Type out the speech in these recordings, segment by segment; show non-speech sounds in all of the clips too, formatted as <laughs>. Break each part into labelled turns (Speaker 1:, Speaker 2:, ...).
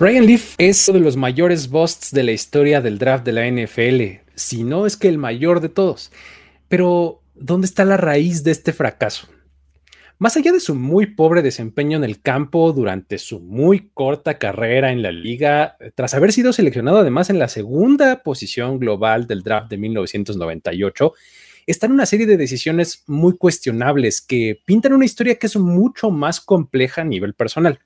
Speaker 1: Ryan Leaf es uno de los mayores busts de la historia del draft de la NFL, si no es que el mayor de todos. Pero, ¿dónde está la raíz de este fracaso? Más allá de su muy pobre desempeño en el campo durante su muy corta carrera en la liga, tras haber sido seleccionado además en la segunda posición global del draft de 1998, están una serie de decisiones muy cuestionables que pintan una historia que es mucho más compleja a nivel personal.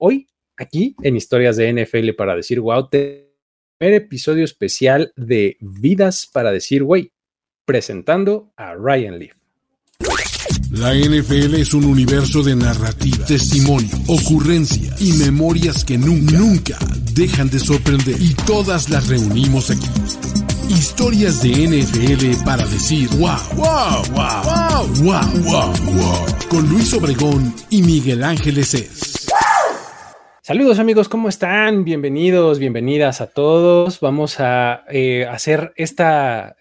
Speaker 1: Hoy aquí en Historias de NFL para decir wow, primer episodio especial de Vidas para decir güey, presentando a Ryan Leaf.
Speaker 2: La NFL es un universo de narrativa, testimonio, ocurrencia y memorias que nunca, nunca dejan de sorprender. Y todas las reunimos aquí. Historias de NFL para decir wow, wow, wow, wow, wow, wow, wow. Con Luis Obregón y Miguel Ángeles es.
Speaker 1: Saludos amigos, ¿cómo están? Bienvenidos, bienvenidas a todos. Vamos a eh, hacer esta,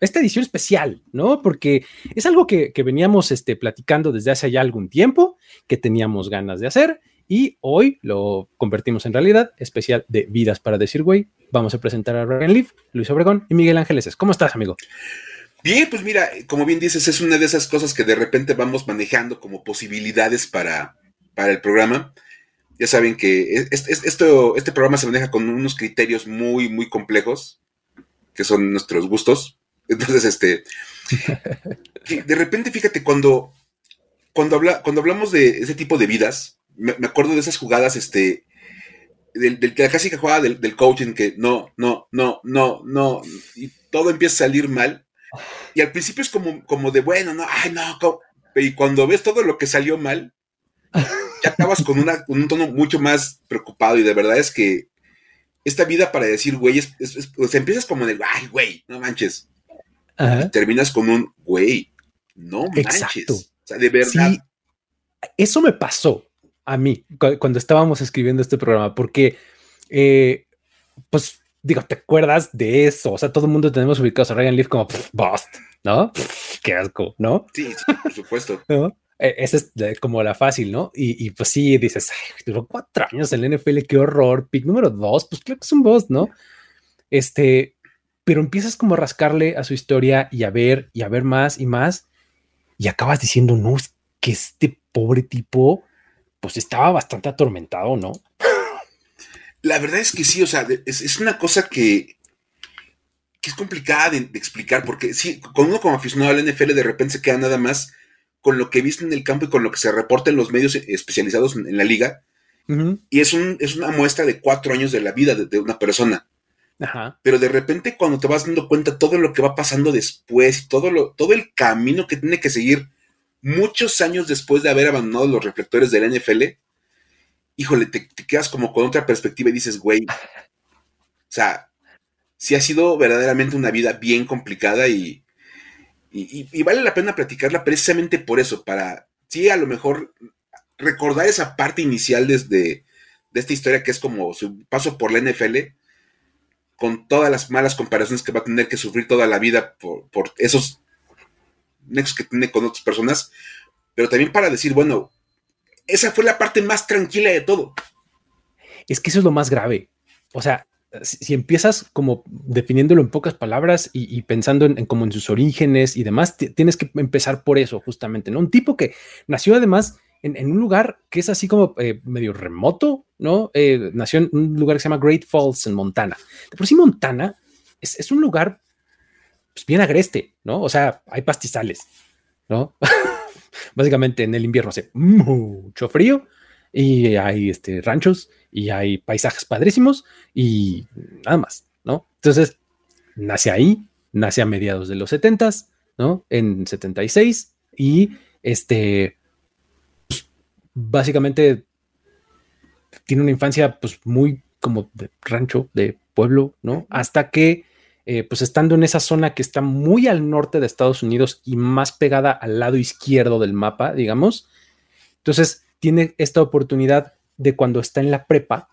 Speaker 1: esta edición especial, ¿no? Porque es algo que, veníamos este, platicando desde hace ya algún tiempo, que teníamos ganas de hacer y hoy lo convertimos en realidad, especial de Vidas para Decir Güey. Vamos a presentar a Ryan Leaf, Luis Obregón y Miguel Ángeles. ¿Cómo estás, amigo?
Speaker 3: Bien, pues mira, como bien dices, es una de esas cosas que de repente vamos manejando como posibilidades para, para el programa ya saben que esto, este programa se maneja con unos criterios muy, muy complejos, que son nuestros gustos. Entonces, este, <laughs> de repente, fíjate, cuando, cuando, habla, cuando hablamos de ese tipo de vidas, me, acuerdo de esas jugadas, este, de la clásica jugada del, del, coaching que no, no, no, no, no, y todo empieza a salir mal. Y al principio es como, como de, bueno, no, ay, no, y cuando ves todo lo que salió mal, ya acabas con, una, un tono mucho más preocupado y de verdad es que esta vida para decir güey, es, empiezas como de, ay, güey, no manches. Y terminas con un, güey, no manches. O sea, de verdad.
Speaker 1: eso me pasó a mí cuando estábamos escribiendo este programa, porque, eh, pues, digo, ¿te acuerdas de eso? O sea, todo el mundo tenemos ubicados a Ryan Leaf como, bust, ¿no? qué asco, ¿no?
Speaker 3: Sí, sí por supuesto. <laughs> ¿No?
Speaker 1: E, esa es como la fácil, ¿no? Y, pues sí, dices, ay, duró cuatro años en la NFL, qué horror. Pick número dos, pues claro que es un boss, ¿no? Este, pero empiezas como a rascarle a su historia y a ver y a ver más y más y acabas diciendo, no, es que este pobre tipo, pues estaba bastante atormentado, ¿no?
Speaker 3: La verdad es que sí, o sea, es, una cosa que, que es complicada de, de, explicar, porque sí, con uno como aficionado al NFL de repente se queda nada más con lo que viste en el campo y con lo que se reporta en los medios especializados en, la liga. Y es, un, es una muestra de cuatro años de la vida de, una persona. Pero de repente cuando te vas dando cuenta todo lo que va pasando después y todo, lo, todo el camino que tiene que seguir muchos años después de haber abandonado los reflectores del NFL, híjole, te, te quedas como con otra perspectiva y dices, güey, o sea, sí ha sido verdaderamente una vida bien complicada y, y, vale la pena platicarla precisamente por eso, para, sí, a lo mejor recordar esa parte inicial desde, de esta historia que es como su paso por la NFL, con todas las malas comparaciones que va a tener que sufrir toda la vida por, por esos nexos que tiene con otras personas, pero también para decir, bueno, esa fue la parte más tranquila de todo.
Speaker 1: Es que eso es lo más grave. O sea, si, empiezas como definiéndolo en pocas palabras y, pensando en, como en sus orígenes y demás, tienes que empezar por eso justamente, ¿no? Un tipo que nació además en, un lugar que es así como eh, medio remoto, ¿no? Eh, nació en un lugar que se llama Great Falls en Montana. De por sí Montana es, un lugar pues, bien agreste, ¿no? O sea, hay pastizales, ¿no? <laughs> Básicamente en el invierno hace mucho frío y hay este, ranchos y hay paisajes padrísimos y nada más, ¿no? Entonces, nace ahí, nace a mediados de los 70, ¿no? En 76 y este, pues, básicamente tiene una infancia pues muy como de rancho, de pueblo, ¿no? Hasta que, eh, pues estando en esa zona que está muy al norte de Estados Unidos y más pegada al lado izquierdo del mapa, digamos, entonces tiene esta oportunidad de cuando está en la prepa,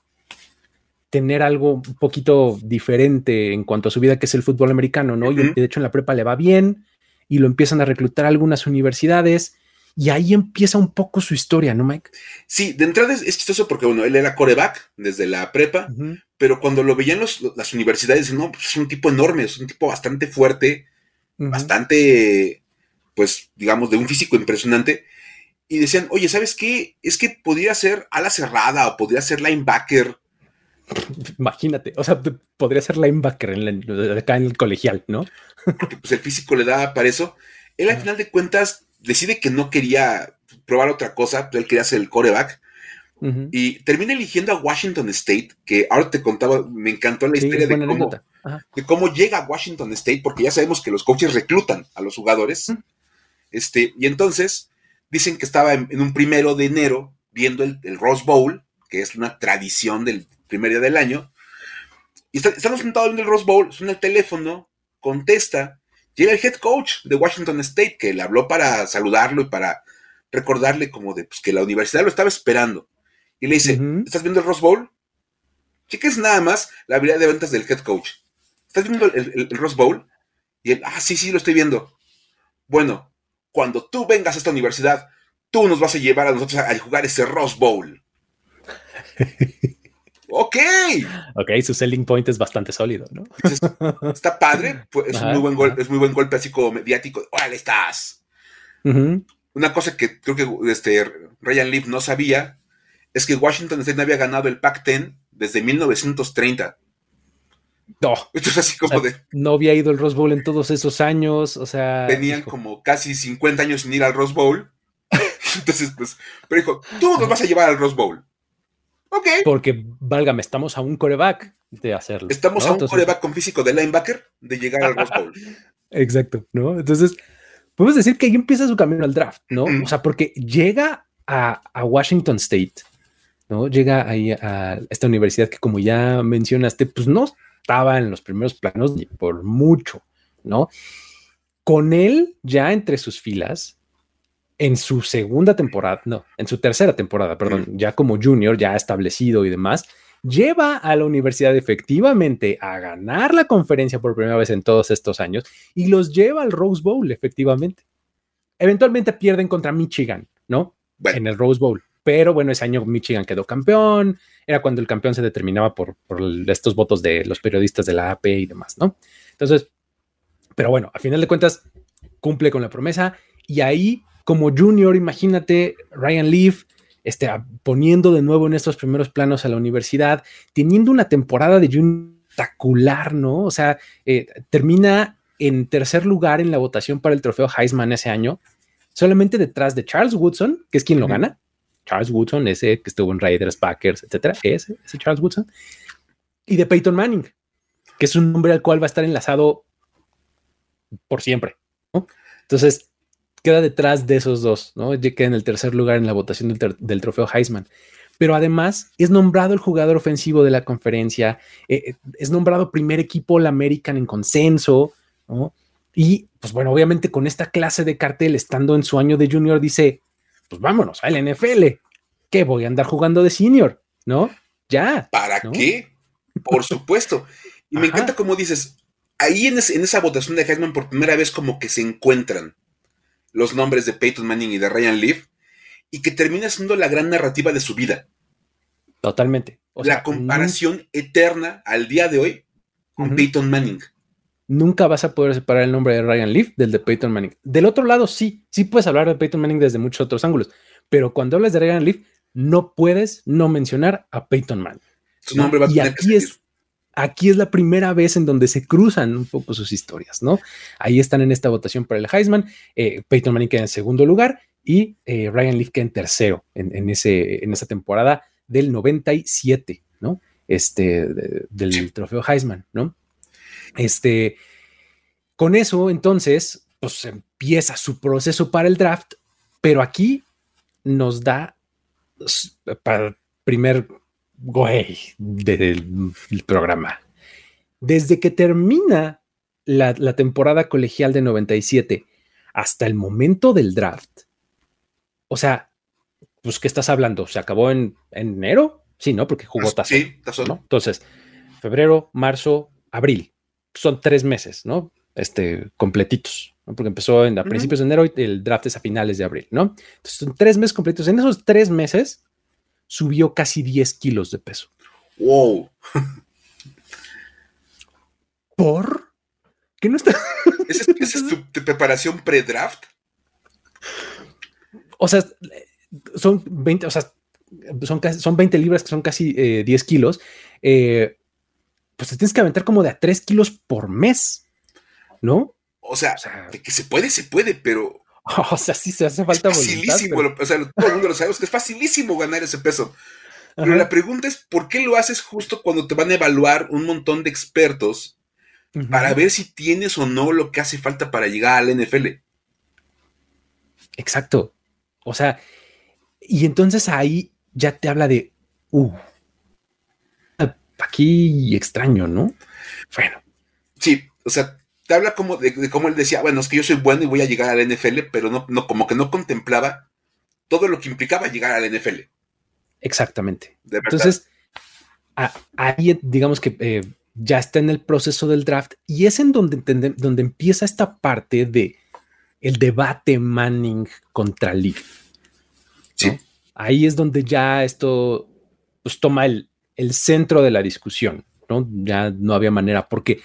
Speaker 1: tener algo un poquito diferente en cuanto a su vida, que es el fútbol americano, ¿no? Y de hecho en la prepa le va bien y lo empiezan a reclutar a algunas universidades y ahí empieza un poco su historia, ¿no, Mike?
Speaker 3: Sí, de entrada es, chistoso porque, bueno, él era coreback desde la prepa, pero cuando lo veían los, las universidades, no, pues es un tipo enorme, es un tipo bastante fuerte, bastante, pues, digamos, de un físico impresionante. Y decían, oye, ¿sabes qué? Es que podría ser ala cerrada o podría ser linebacker.
Speaker 1: Imagínate, o sea, podría ser linebacker en acá en el colegial, ¿no?
Speaker 3: Porque pues el físico le da para eso. Él al final de cuentas decide que no quería probar otra cosa, él quería ser el coreback. Y termina eligiendo a Washington State, que ahora te contaba, me encantó la historia de cómo, de cómo, llega a Washington State, porque ya sabemos que los coaches reclutan a los jugadores. este, y entonces dicen que estaba en, un primero de enero viendo el, Rose Bowl, que es una tradición del primer día del año. Y estamos sentados en el Rose Bowl, suena el teléfono, contesta, Llega el head coach de Washington State que le habló para saludarlo y para recordarle como de pues, que la universidad lo estaba esperando. Y le dice, ¿estás viendo el Rose Bowl? Cheques nada más la habilidad de ventas del head coach. ¿Estás viendo el, Rose Bowl? Y él, ah, sí, sí, lo estoy viendo. Bueno, cuando tú vengas a esta universidad, tú nos vas a llevar a nosotros a, a jugar ese Rose Bowl. <laughs> Ok.
Speaker 1: Ok, su selling point es bastante sólido, ¿no?
Speaker 3: está padre, es, muy buen golpe, es muy buen golpe así como mediático. ¡Órale, estás! Una cosa que creo que este, Ryan Leaf no sabía es que Washington State no había ganado el Pac-10 desde 1930.
Speaker 1: No.
Speaker 3: Esto es así como de.
Speaker 1: No había ido al Rose Bowl en todos esos años, o sea.
Speaker 3: Tenían como casi 50 años sin ir al Rose Bowl. <laughs> Entonces, pues, pero dijo, tú nos vas a llevar al Rose Bowl.
Speaker 1: Porque, válgame, estamos a un coreback de hacerlo.
Speaker 3: Estamos a un coreback con físico de linebacker de llegar al Rose Bowl. <laughs>
Speaker 1: Exacto, ¿no? Entonces, podemos decir que ahí empieza su camino al draft, ¿no? O sea, porque llega a, Washington State, ¿no? Llega ahí a esta universidad que, como ya mencionaste, pues no estaba en los primeros planos ni por mucho, ¿no? Con él ya entre sus filas en su segunda temporada, no, en su tercera temporada, perdón, ya como junior, ya establecido y demás, lleva a la universidad efectivamente a ganar la conferencia por primera vez en todos estos años y los lleva al Rose Bowl, efectivamente. Eventualmente pierden contra Michigan, ¿no? En el Rose Bowl. Pero bueno, ese año Michigan quedó campeón, era cuando el campeón se determinaba por, por estos votos de los periodistas de la AP y demás, ¿no? Entonces, pero bueno, a final de cuentas, cumple con la promesa y ahí como junior, imagínate Ryan Leaf este, poniendo de nuevo en estos primeros planos a la universidad, teniendo una temporada de junior espectacular, ¿no? O sea, eh, termina en tercer lugar en la votación para el trofeo Heisman ese año, solamente detrás de Charles Woodson, que es quien lo gana. Charles Woodson, ese que estuvo en Raiders, Packers, etcétera, ese, ese Charles Woodson, y de Peyton Manning, que es un nombre al cual va a estar enlazado por siempre. Entonces, queda detrás de esos dos, ¿no? Queda en el tercer lugar en la votación del, trofeo Heisman. Pero además es nombrado el jugador ofensivo de la conferencia, eh, eh, es nombrado primer equipo All American en consenso, ¿no? Y pues bueno, obviamente con esta clase de cartel, estando en su año de junior, dice, pues vámonos al NFL, ¿qué voy a andar jugando de senior? ¿No? Ya.
Speaker 3: ¿Para qué? Por supuesto. Y me encanta como dices, ahí en, en, esa votación de Heisman por primera vez como que se encuentran los nombres de Peyton Manning y de Ryan Leaf, y que termina siendo la gran narrativa de su vida.
Speaker 1: Totalmente.
Speaker 3: la comparación eterna al día de hoy con Peyton Manning.
Speaker 1: Nunca vas a poder separar el nombre de Ryan Leaf del de Peyton Manning. Del otro lado, sí, sí puedes hablar de Peyton Manning desde muchos otros ángulos, pero cuando hablas de Ryan Leaf, no puedes no mencionar a Peyton Manning.
Speaker 3: Su nombre va a tener
Speaker 1: aquí es aquí es la primera vez en donde se cruzan un poco sus historias, ¿no? Ahí están en esta votación para el Heisman, eh, Peyton Manning queda en segundo lugar y eh, Ryan Leaf queda en tercero en, ese, en esa temporada del 97, ¿no? Este, del trofeo Heisman, ¿no? Este, con eso, entonces, pues empieza su proceso para el draft, Pero aquí nos da para el primer güey del programa. Desde que termina la, temporada colegial de 97 hasta el momento del draft, o sea, pues, ¿qué estás hablando? ¿Se acabó en, enero? Sí, ¿no? Porque jugó Tazo.
Speaker 3: Sí,
Speaker 1: ¿no? Entonces, febrero, marzo, abril. Son tres meses, ¿no? Este, completitos, ¿no? porque empezó en, a principios de enero y el draft es a finales de abril, ¿no? Entonces, son tres meses completos. En esos tres meses subió casi 10 kilos de peso.
Speaker 3: ¡Wow! <laughs>
Speaker 1: ¿Por? ¿Qué no está? <laughs>
Speaker 3: ¿Esa es, tu preparación pre-draft?
Speaker 1: O sea, son 20, o sea, son, son 20 libras que son casi 10 eh, kilos. Eh, pues te tienes que aventar como de a 3 kilos por mes, ¿no?
Speaker 3: O sea, de que se puede, se puede, pero. <laughs>
Speaker 1: O sea, sí se hace falta
Speaker 3: es facilísimo, o sea, todo el mundo lo sabemos que es facilísimo ganar ese peso. Pero la pregunta es, ¿por qué lo haces justo cuando te van a evaluar un montón de expertos para ver si tienes o no lo que hace falta para llegar al NFL?
Speaker 1: Exacto. O sea, y entonces ahí ya te habla de, uh, aquí extraño, ¿no? Bueno.
Speaker 3: Sí, o sea, te habla como de, cómo él decía, bueno, es que yo soy bueno y voy a llegar al NFL, pero no, no, como que no contemplaba todo lo que implicaba llegar al NFL.
Speaker 1: Exactamente. Entonces, ahí digamos que eh, ya está en el proceso del draft y es en donde, donde empieza esta parte de el debate Manning contra Leaf. Sí. Ahí es donde ya esto pues, toma el, el centro de la discusión, ¿no? Ya no había manera, porque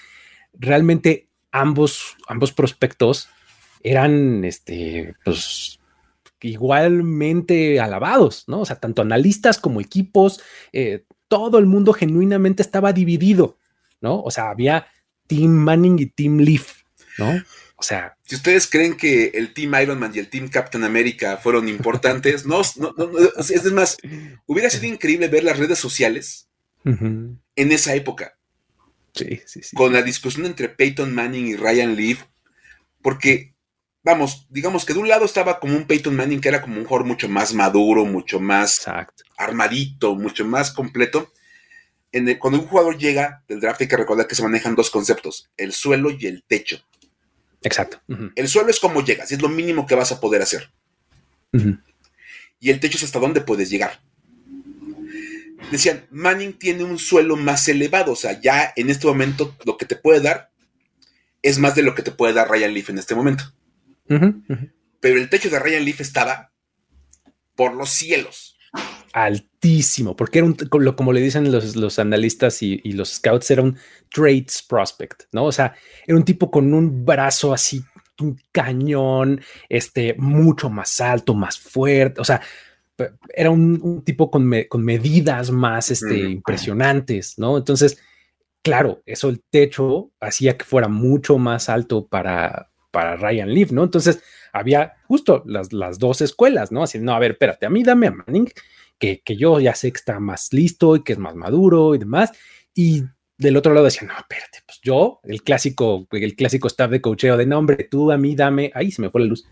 Speaker 1: realmente ambos, ambos prospectos eran, este, pues, igualmente alabados, ¿no? O sea, tanto analistas como equipos, eh, todo el mundo genuinamente estaba dividido, ¿no? O sea, había Team Manning y Team Leaf, ¿no? O sea.
Speaker 3: Si ustedes creen que el Team Iron Man y el Team Captain America fueron importantes, no, no, no, es más, hubiera sido increíble ver las redes sociales en esa época.
Speaker 1: Sí, sí, sí.
Speaker 3: Con la discusión entre Peyton Manning y Ryan Leaf, porque, vamos, digamos que de un lado estaba como un Peyton Manning que era como un jugador mucho más maduro, mucho más armadito, mucho más completo. En cuando un jugador llega del draft hay que recordar que se manejan dos conceptos, el suelo y el techo.
Speaker 1: Exacto.
Speaker 3: El suelo es como llegas, es lo mínimo que vas a poder hacer. Y el techo es hasta dónde puedes llegar. Decían, Manning tiene un suelo más elevado, o sea, ya en este momento lo que te puede dar es más de lo que te puede dar Ryan Leaf en este momento. Pero el techo de Ryan Leaf estaba por los cielos
Speaker 1: altísimo, porque era un, como le dicen los, analistas y, los scouts, era un traits prospect, ¿no? O sea, era un tipo con un brazo así, un cañón, este, mucho más alto, más fuerte, o sea, era un, tipo con, con, medidas más este, impresionantes, ¿no? Entonces, claro, eso el techo hacía que fuera mucho más alto para, para Ryan Leaf, ¿no? Entonces, había justo las, las dos escuelas, ¿no? Así, no, a ver, espérate, a mí dame a Manning que, yo ya sé que está más listo y que es más maduro y demás. Y del otro lado decía, no, espérate, pues yo, el clásico, el clásico staff de cocheo de nombre, tú a mí dame, ahí se me fue la luz.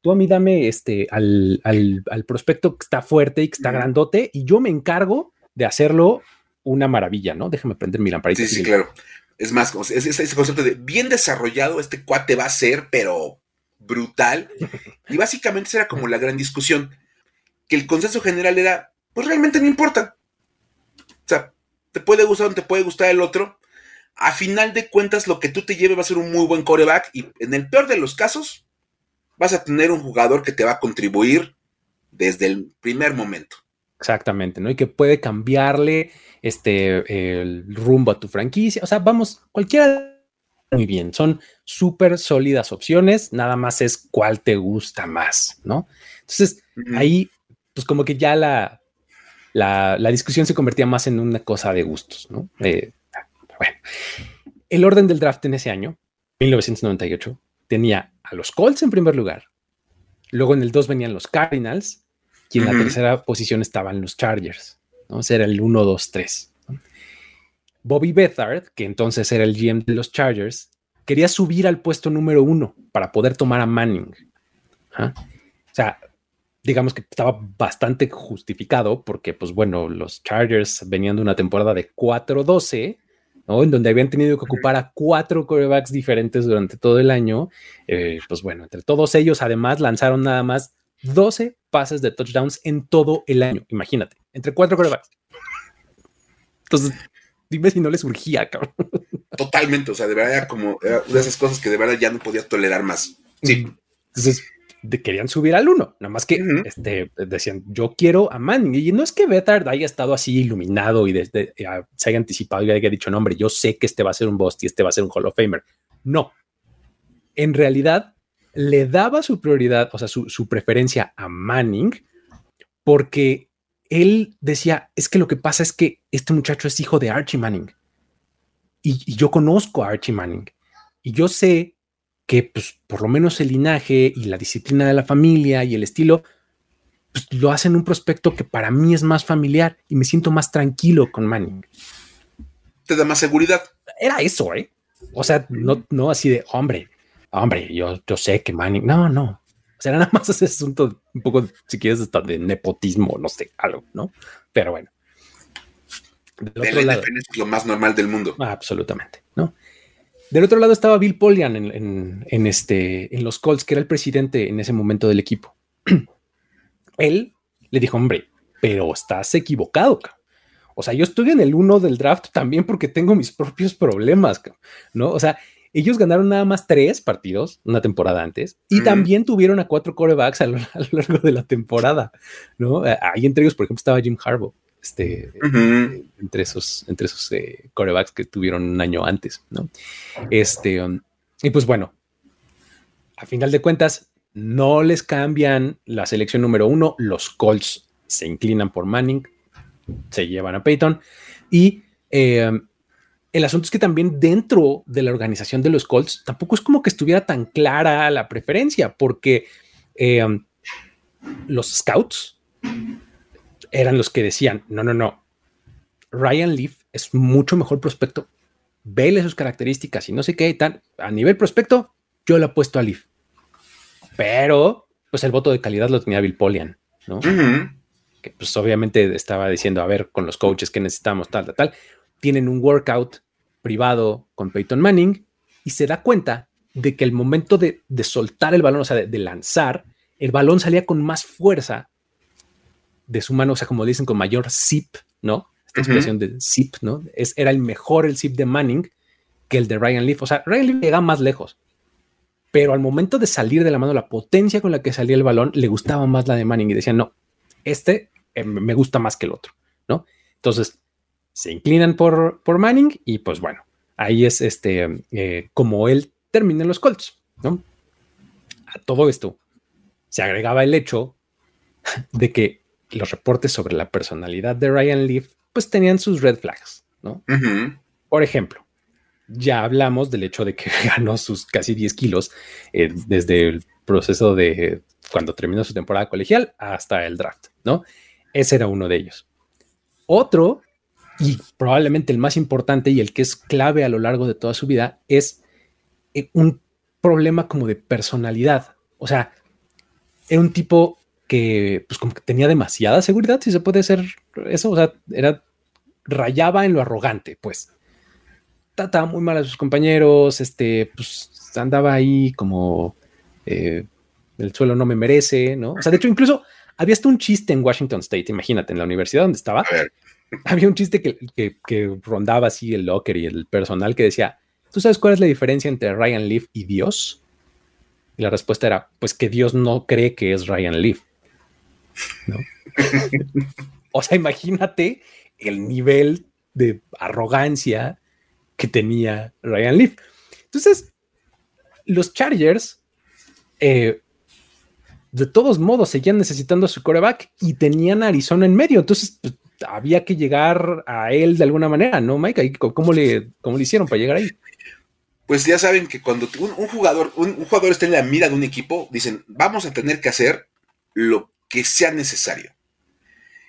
Speaker 1: Tú a mí dame este al, al, prospecto que está fuerte y que está grandote, y yo me encargo de hacerlo una maravilla, ¿no? Déjame prender mi lamparita.
Speaker 3: Sí, sí, claro. Es más, es, ese concepto de bien desarrollado, este cuate va a ser, pero brutal. Y básicamente esa era como la gran discusión que el consenso general era, pues realmente no importa. O sea, te puede gustar o te puede gustar el otro. A final de cuentas, lo que tú te lleves va a ser un muy buen coreback y en el peor de los casos, vas a tener un jugador que te va a contribuir desde el primer momento.
Speaker 1: Exactamente, ¿no? Y que puede cambiarle este el rumbo a tu franquicia. O sea, vamos, cualquiera muy bien. Son súper sólidas opciones. Nada más es cuál te gusta más, ¿no? Entonces, ahí pues como que ya la, la, discusión se convertía más en una cosa de gustos, ¿no? bueno, el orden del draft en ese año, 1998, tenía a los Colts en primer lugar, luego en el 2 venían los Cardinals y en la tercera posición estaban los Chargers, ¿no? Era el 1, 2, 3. Bobby Bethard, que entonces era el GM de los Chargers, quería subir al puesto número uno para poder tomar a Manning. O sea, digamos que estaba bastante justificado porque, pues bueno, los Chargers venían de una temporada de 4-12, ¿no? En donde habían tenido que ocupar a cuatro quarterbacks diferentes durante todo el año. Eh, pues bueno, entre todos ellos, además, lanzaron nada más 12 pases de touchdowns en todo el año. Imagínate, entre cuatro quarterbacks. Entonces, dime si no les urgía, cabrón.
Speaker 3: Totalmente, o sea, de verdad era como una de esas cosas que de verdad ya no podía tolerar más. Sí.
Speaker 1: Entonces, querían subir al uno, nada más que este, decían, yo quiero a Manning. Y no es que Betard haya estado así iluminado y desde, se haya anticipado y haya dicho, no, hombre, yo sé que este va a ser un Bust y este va a ser un Hall of Famer. No. En realidad, le daba su prioridad, o sea, su, su preferencia a Manning, porque él decía, es que lo que pasa es que este muchacho es hijo de Archie Manning. Y, y yo conozco a Archie Manning. Y yo sé que pues, por lo menos el linaje y la disciplina de la familia y el estilo, pues, lo hacen un prospecto que para mí es más familiar y me siento más tranquilo con Manning.
Speaker 3: Te da más seguridad.
Speaker 1: Era eso, ¿eh? O sea, no, no así de, hombre, hombre, yo, yo sé que Manning, no, no. O sea, nada más ese asunto un poco, si quieres, hasta de nepotismo, no sé, algo, ¿no? Pero bueno.
Speaker 3: Del lado, es lo más normal del mundo.
Speaker 1: Absolutamente, ¿no? Del otro lado estaba Bill Polian en, este, en los Colts, que era el presidente en ese momento del equipo. <clears throat> Él le dijo, hombre, pero estás equivocado. O sea, yo estoy en el uno del draft también porque tengo mis propios problemas, ¿no? O sea, ellos ganaron nada más tres partidos una temporada antes y también tuvieron a cuatro corebacks a lo, <laughs> largo de la temporada, ¿no? Ahí entre ellos, por ejemplo, estaba Jim Harbaugh este, entre esos, entre esos eh, corebacks que tuvieron un año antes, ¿no? Este, um, y pues bueno, a final de cuentas, no les cambian la selección número uno, los Colts se inclinan por Manning, se llevan a Peyton y eh, el asunto es que también dentro de la organización de los Colts tampoco es como que estuviera tan clara la preferencia, porque eh, los scouts eran los que decían, no, no, no, Ryan Leaf es mucho mejor prospecto, vele sus características y no sé qué y tal. A nivel prospecto, yo le apuesto a Leaf. Pero, pues el voto de calidad lo tenía Bill Polian, ¿no? Que pues obviamente estaba diciendo, a ver, con los coaches que necesitamos, tal, tal, tal. Tienen un workout privado con Peyton Manning y se da cuenta de que el momento de, soltar el balón, o sea, de, de lanzar, el balón salía con más fuerza de su mano, o sea, como dicen, con mayor zip, ¿no? Esta expresión de zip, ¿no? Es, era el mejor el zip de Manning que el de Ryan Leaf. O sea, Ryan Leaf llega más lejos. Pero al momento de salir de la mano, la potencia con la que salía el balón, le gustaba más la de Manning y decían, no, este eh, me gusta más que el otro, ¿no? Entonces, se inclinan por, por Manning y pues bueno, ahí es este, eh, como él termina en los Colts, ¿no? A todo esto se agregaba el hecho de que los reportes sobre la personalidad de Ryan Leaf, pues tenían sus red flags, ¿no? Por ejemplo, ya hablamos del hecho de que <laughs> ganó sus casi 10 kilos eh, desde el proceso de cuando terminó su temporada colegial hasta el draft, ¿no? Ese era uno de ellos. Otro, y probablemente el más importante y el que es clave a lo largo de toda su vida, es eh, un problema como de personalidad. O sea, era un tipo que pues como que tenía demasiada seguridad, si se puede hacer eso, o sea, era rayaba en lo arrogante, pues. Trataba muy mal a sus compañeros, este, pues andaba ahí como eh, el suelo no me merece, ¿no? O sea, de hecho, incluso había hasta un chiste en Washington State, imagínate, en la universidad donde estaba, <laughs> había un chiste que, que, que, rondaba así el locker y el personal que decía, ¿tú sabes cuál es la diferencia entre Ryan Leaf y Dios? Y la respuesta era, pues que Dios no cree que es Ryan Leaf. ¿No? <laughs> o sea, imagínate el nivel de arrogancia que tenía Ryan Leaf. Entonces, los Chargers, eh, de todos modos, seguían necesitando a su coreback y tenían a Arizona en medio. Entonces, pues, había que llegar a él de alguna manera, ¿no, Mike? ¿Cómo le, cómo le hicieron para llegar ahí?
Speaker 3: Pues ya saben que cuando un, jugador, un, un, jugador está en la mira de un equipo, dicen, vamos a tener que hacer lo que sea necesario.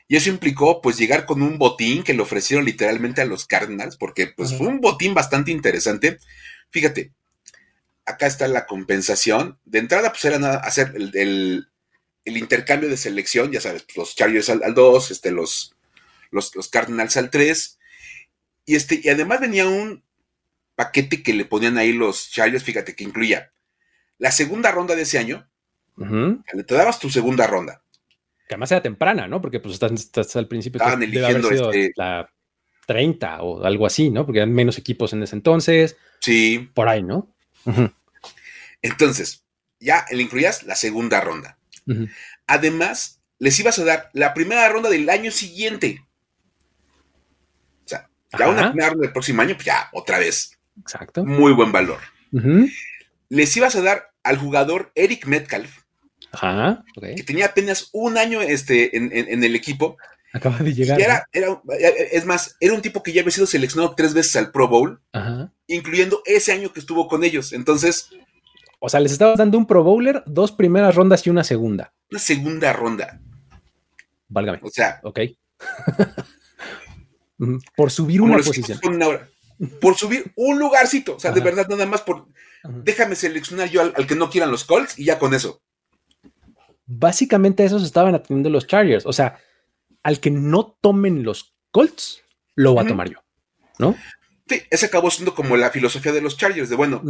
Speaker 3: Y eso implicó pues llegar con un botín que le ofrecieron literalmente a los Cardinals, porque pues fue un botín bastante interesante. Fíjate, acá está la compensación. De entrada pues era nada, hacer el, el intercambio de selección, ya sabes, pues, los Chargers al 2, este, los, los, los, Cardinals al 3. Y, este, y además venía un paquete que le ponían ahí los Chargers, fíjate, que incluía la segunda ronda de ese año. Te dabas tu segunda ronda.
Speaker 1: Que además era temprana, ¿no? Porque pues estás, al principio.
Speaker 3: Estaban eligiendo este...
Speaker 1: la 30 o algo así, ¿no? Porque eran menos equipos en ese entonces.
Speaker 3: Sí.
Speaker 1: Por ahí, ¿no?
Speaker 3: Entonces, ya le incluías la segunda ronda. Además, les ibas a dar la primera ronda del año siguiente. O sea, ya una primera ronda del próximo año, pues ya otra vez.
Speaker 1: Exacto.
Speaker 3: Muy buen valor. Les ibas a dar al jugador Eric Metcalf,
Speaker 1: Ajá,
Speaker 3: que tenía apenas un año este, en, el equipo.
Speaker 1: Acaba de llegar.
Speaker 3: Era, es más, era un tipo que ya había sido seleccionado tres veces al Pro Bowl, incluyendo ese año que estuvo con ellos. Entonces,
Speaker 1: o sea, les estabas dando un Pro Bowler, dos primeras rondas y una segunda.
Speaker 3: Una segunda ronda.
Speaker 1: Válgame.
Speaker 3: O sea.
Speaker 1: Ok. <laughs> por subir una posición.
Speaker 3: Por subir un lugarcito. O sea, de verdad, nada más por. Déjame seleccionar yo al, que no quieran los Colts y ya con eso.
Speaker 1: Básicamente, esos estaban atendiendo los Chargers. O sea, al que no tomen los Colts, lo voy a tomar yo. ¿No?
Speaker 3: Sí, ese acabó siendo como la filosofía de los Chargers, de bueno,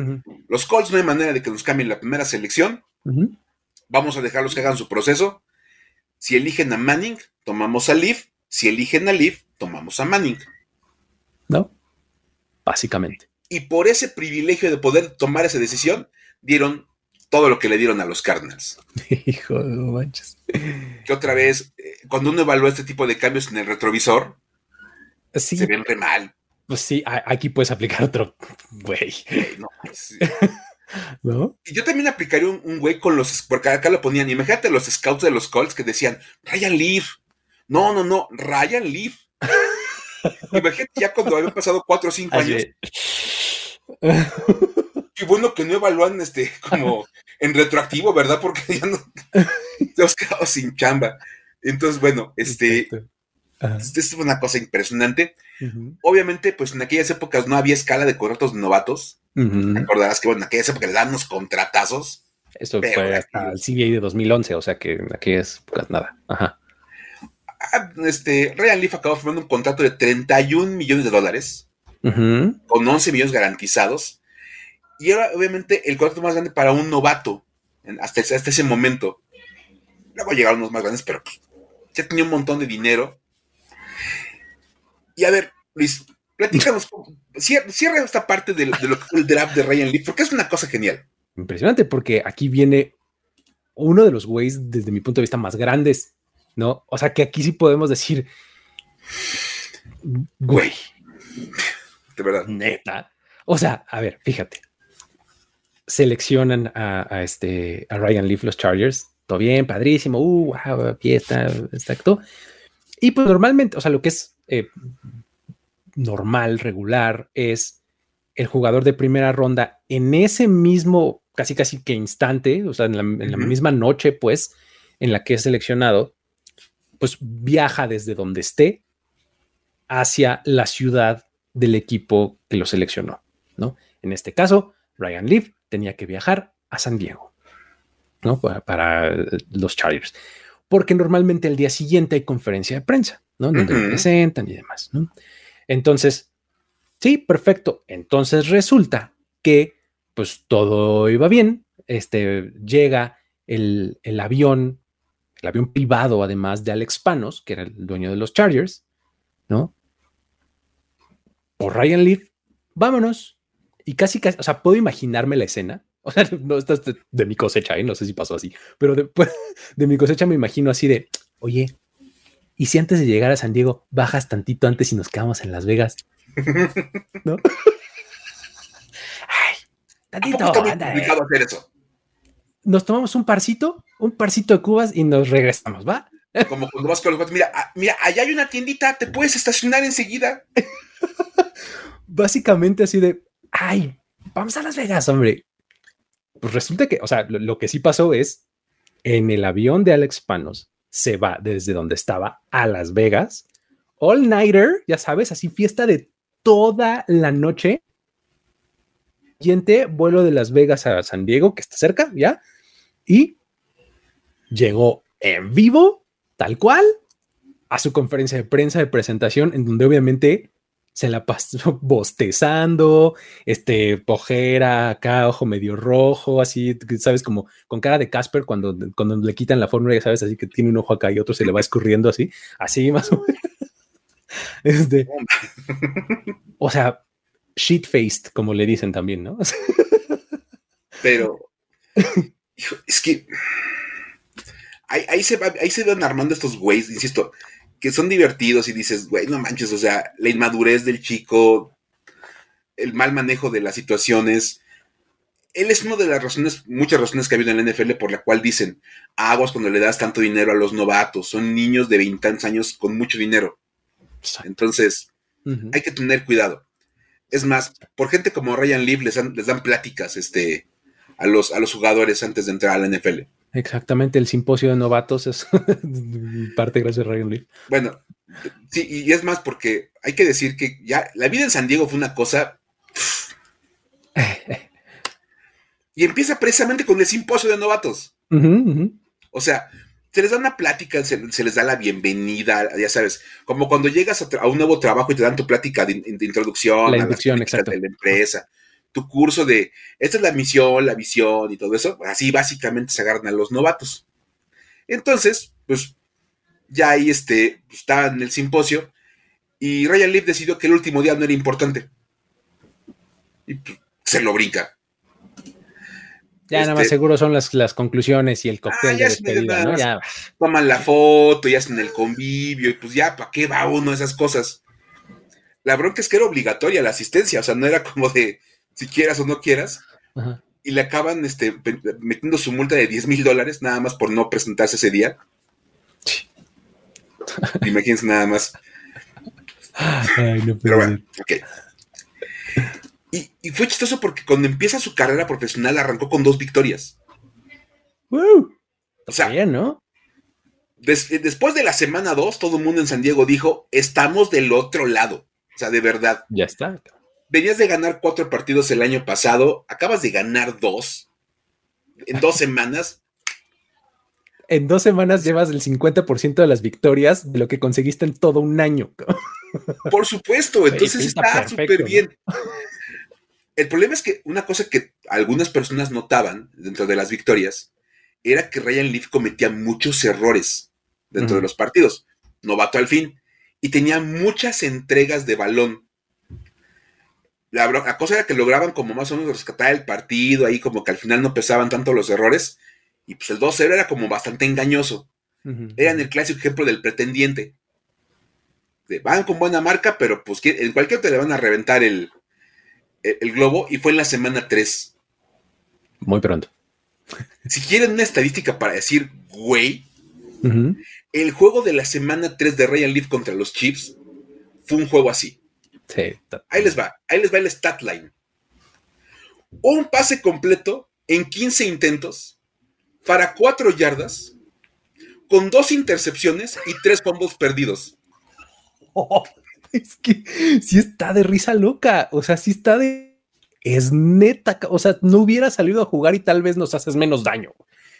Speaker 3: los Colts no hay manera de que nos cambien la primera selección, vamos a dejarlos que hagan su proceso. Si eligen a Manning, tomamos a Leaf, si eligen a Leaf, tomamos a Manning.
Speaker 1: ¿No? Básicamente.
Speaker 3: Y por ese privilegio de poder tomar esa decisión, dieron todo lo que le dieron a los Cardinals. <laughs>
Speaker 1: Hijo de manches.
Speaker 3: Que otra vez, eh, cuando uno evalúa este tipo de cambios en el retrovisor, se ven re mal.
Speaker 1: Pues sí, aquí puedes aplicar otro güey.
Speaker 3: Pues, <laughs> no, Y yo también aplicaría un, güey con los, porque acá lo ponían, imagínate los scouts de los Colts que decían, Ryan Leaf. No, no, no, Ryan Leaf. <laughs> imagínate ya cuando habían pasado cuatro o cinco años. Bueno que no evalúan este <laughs> como en retroactivo, ¿verdad? Porque <laughs> ya no te has quedado sin chamba. Entonces, bueno, este, esto es una cosa impresionante. Obviamente, pues en aquellas épocas no había escala de contratos novatos. Recordarás que, bueno, en aquellas épocas le dan unos contratazos.
Speaker 1: Esto fue hasta el CBA de 2011, o sea que en aquellas épocas nada. Ajá.
Speaker 3: Ah, este, Ryan Leaf acabó firmando un contrato de 31 millones de dólares, con 11 millones garantizados. Y era obviamente el contrato más grande para un novato hasta, hasta ese momento. Luego llegaron los más grandes, pero pues, ya tenía un montón de dinero. Y a ver, Luis, platícanos, cierra, esta parte de, lo que fue el draft de Ryan Leaf, porque es una cosa genial.
Speaker 1: Impresionante, porque aquí viene uno de los güeyes, desde mi punto de vista, más grandes, ¿no? O sea, que aquí sí podemos decir, güey.
Speaker 3: De verdad.
Speaker 1: Neta. O sea, a ver, fíjate. Seleccionan a, este, a Ryan Leaf, los Chargers. Todo bien, padrísimo. Uh, wow, fiesta, exacto. Y pues normalmente, o sea, lo que es eh, normal, regular, es el jugador de primera ronda en ese mismo, casi casi que instante, o sea, en la, misma noche, pues, en la que es seleccionado, pues viaja desde donde esté hacia la ciudad del equipo que lo seleccionó, ¿no? En este caso, Ryan Leaf tenía que viajar a San Diego, ¿no? Para, para los Chargers, porque normalmente el día siguiente hay conferencia de prensa. ¿no? Donde presentan y demás, ¿no? Entonces, sí, perfecto. Entonces resulta que, pues todo iba bien. Este llega el, avión, el avión privado, además de Alex Panos, que era el dueño de los Chargers, ¿no? Por Ryan Leaf, vámonos. Y casi, casi, o sea, puedo imaginarme la escena. <laughs> O sea, no estás de, mi cosecha, ¿eh? no sé si pasó así, pero después <laughs> de mi cosecha me imagino así de, oye, y si antes de llegar a San Diego bajas tantito antes y nos quedamos en Las Vegas, <laughs> ¿no?
Speaker 3: Ay, tantito. complicado hacer eso.
Speaker 1: Nos tomamos un parcito, un parcito de cubas y nos regresamos, ¿va?
Speaker 3: Como cuando vas con los mira, ah, mira, allá hay una tiendita, te puedes estacionar enseguida.
Speaker 1: Básicamente así de, ay, vamos a Las Vegas, hombre. Pues resulta que, o sea, lo que sí pasó es en el avión de Alex Panos se va desde donde estaba a Las Vegas. All Nighter, ya sabes, así fiesta de toda la noche. Siguiente vuelo de Las Vegas a San Diego, que está cerca, ¿ya? Y llegó en vivo, tal cual, a su conferencia de prensa de presentación, en donde obviamente se la pasó <laughs> bostezando, este, pojera, acá, ojo medio rojo, así, sabes, como con cara de Casper cuando, cuando le quitan la fórmula, ya sabes, así que tiene un ojo acá y otro se le va escurriendo así, así más o menos. <laughs> Este, o sea, shit-faced, como le dicen también, ¿no? <laughs>
Speaker 3: Pero es que ahí, se ahí se van armando estos güeyes, insisto, que son divertidos y dices, güey, no manches, o sea, la inmadurez del chico, el mal manejo de las situaciones. Él es una de las razones, muchas razones que ha habido en la NFL por la cual dicen, aguas cuando le das tanto dinero a los novatos, son niños de 20 años con mucho dinero. Entonces, hay que tener cuidado. Es más, por gente como Ryan Leaf les dan, les dan pláticas este, a, los, a los jugadores antes de entrar a la NFL.
Speaker 1: Exactamente, el simposio de novatos es <laughs> parte gracias a Ryan Leaf.
Speaker 3: Bueno, sí, y es más porque hay que decir que ya la vida en San Diego fue una cosa... <laughs> y empieza precisamente con el simposio de novatos. O sea, se les da una plática, se, les da la bienvenida, ya sabes, como cuando llegas a, un nuevo trabajo y te dan tu plática de, introducción
Speaker 1: la inducción, exacto.
Speaker 3: de la empresa, tu curso de, esta es la misión, la visión y todo eso, así básicamente se agarran a los novatos. Entonces, pues ya ahí este, pues, estaba en el simposio y Ryan Leaf decidió que el último día no era importante. Y pues, se lo brinca.
Speaker 1: Ya nada más este, seguro son las, las conclusiones y el cóctel ah, de despedida, ¿no? Ya.
Speaker 3: Toman la foto, ya hacen el convivio, y pues ya, ¿para qué va uno a esas cosas? La bronca es que era obligatoria la asistencia, o sea, no era como de si quieras o no quieras. Y le acaban este, metiendo su multa de 10 mil dólares nada más por no presentarse ese día. <laughs> Imagínense nada más. Pero bueno, ok. Y, fue chistoso porque cuando empieza su carrera profesional arrancó con dos victorias.
Speaker 1: o sea, bien, ¿no?
Speaker 3: después de la semana 2, todo el mundo en San Diego dijo, estamos del otro lado. O sea, de verdad.
Speaker 1: Ya está.
Speaker 3: Venías de ganar cuatro partidos el año pasado, acabas de ganar dos en dos semanas.
Speaker 1: En dos semanas llevas el 50% de las victorias de lo que conseguiste en todo un año.
Speaker 3: Por supuesto, entonces está súper bien. El problema es que una cosa que algunas personas notaban dentro de las victorias era que Ryan Leaf cometía muchos errores dentro de los partidos. Novato al fin. Y tenía muchas entregas de balón. La, cosa era que lograban como más o menos rescatar el partido, ahí como que al final no pesaban tanto los errores. Y pues el 2-0 era como bastante engañoso. Eran el clásico ejemplo del pretendiente. van con buena marca, pero pues en cualquier te le van a reventar el, el globo y fue en la semana 3.
Speaker 1: Muy pronto.
Speaker 3: Si quieren una estadística para decir, güey, el juego de la semana 3 de Ryan Leaf contra los Chiefs fue un juego así.
Speaker 1: Sí,
Speaker 3: ahí les va, ahí les va el stat line. Un pase completo en 15 intentos para 4 yardas, con dos intercepciones y 3 fumbles perdidos. <laughs>
Speaker 1: es que sí está de risa loca. O sea, sí está de. Es neta. O sea, no hubiera salido a jugar y tal vez nos haces menos daño,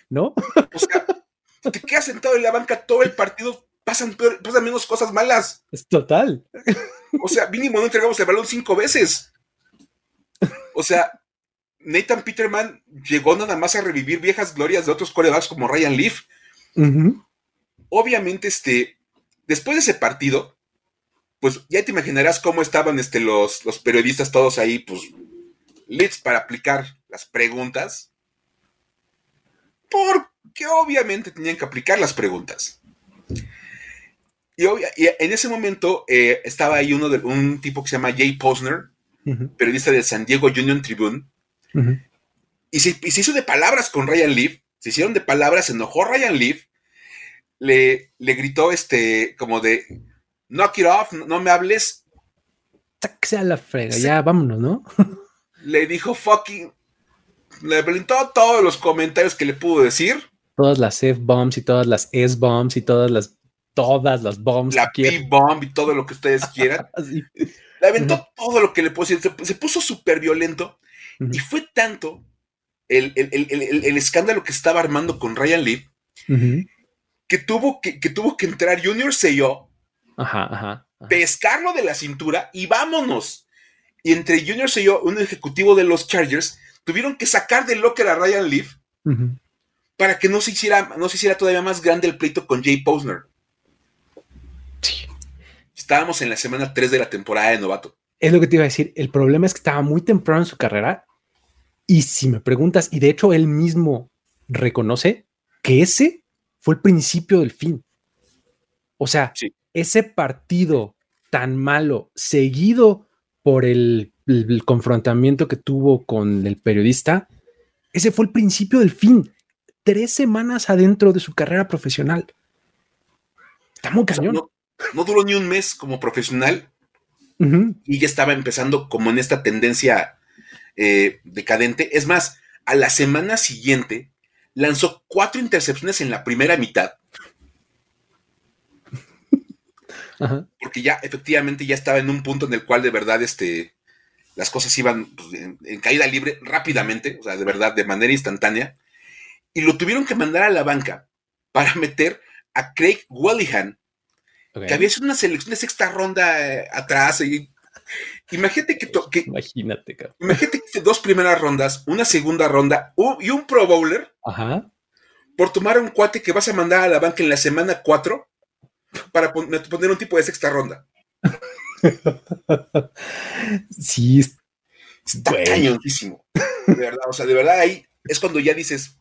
Speaker 1: ¿no?
Speaker 3: O sea, te quedas sentado en la banca todo el partido, pasan, pasan menos cosas malas.
Speaker 1: Es total.
Speaker 3: O sea, mínimo no entregamos el balón cinco veces. O sea, Nathan Peterman llegó nada más a revivir viejas glorias de otros corebacks como Ryan Leaf. Obviamente, este, después de ese partido, pues ya te imaginarás cómo estaban este, los, los periodistas todos ahí, pues, leads para aplicar las preguntas. Porque obviamente tenían que aplicar las preguntas. Y, en ese momento eh, estaba ahí uno de, un tipo que se llama Jay Posner, periodista de San Diego Union Tribune, y, se, hizo de palabras con Ryan Leaf, se hicieron de palabras, se enojó Ryan Leaf, le, le gritó este, como de, knock it off, no me hables.
Speaker 1: Sea la frega, ya vámonos, ¿no? <laughs>
Speaker 3: le dijo fucking. Le brindó todos los comentarios que le pudo decir.
Speaker 1: Todas las F-bombs y todas las S-bombs y todas las. Todas las bombs.
Speaker 3: La P-bomb y todo lo que ustedes <laughs> quieran. Le aventó todo lo que le pudo decir. Se, puso súper violento. Y fue tanto el, el, escándalo que estaba armando con Ryan Lee que tuvo que, que tuvo que entrar Junior Seyo,
Speaker 1: Ajá, ajá. ajá.
Speaker 3: pescarlo de la cintura y vámonos. Y entre Junior Seyo, un ejecutivo de los Chargers, tuvieron que sacar del locker a Ryan Leaf para que no se hiciera, no se hiciera todavía más grande el pleito con Jay Posner.
Speaker 1: Sí.
Speaker 3: Estábamos en la semana 3 de la temporada de novato.
Speaker 1: Es lo que te iba a decir. El problema es que estaba muy temprano en su carrera. Y si me preguntas, y de hecho él mismo reconoce que ese fue el principio del fin. O sea,
Speaker 3: Sí.
Speaker 1: ese partido tan malo, seguido por el, el- el confrontamiento que tuvo con el periodista, ese fue el principio del fin. Tres semanas adentro de su carrera profesional. Está muy
Speaker 3: O sea,
Speaker 1: cañón.
Speaker 3: no, no duró ni un mes como profesional y ya estaba empezando como en esta tendencia eh, decadente. Es más, a la semana siguiente lanzó cuatro intercepciones en la primera mitad,
Speaker 1: Ajá.
Speaker 3: porque ya efectivamente ya estaba en un punto en el cual de verdad este, las cosas iban pues, en, en caída libre rápidamente, o sea, de verdad, de manera instantánea, y lo tuvieron que mandar a la banca para meter a Craig Wallihan, Que había sido una selección de sexta ronda eh, atrás. Y, imagínate que, to- que-
Speaker 1: Imagínate, cabrón.
Speaker 3: imagínate que dos primeras rondas, una segunda ronda y un Pro Bowler
Speaker 1: Ajá.
Speaker 3: por tomar a un cuate que vas a mandar a la banca en la semana 4 para pon- poner un tipo de sexta ronda. <laughs>
Speaker 1: Sí, es-
Speaker 3: Está
Speaker 1: Güey.
Speaker 3: cañoncísimo. De verdad, o sea, de verdad ahí es cuando ya dices.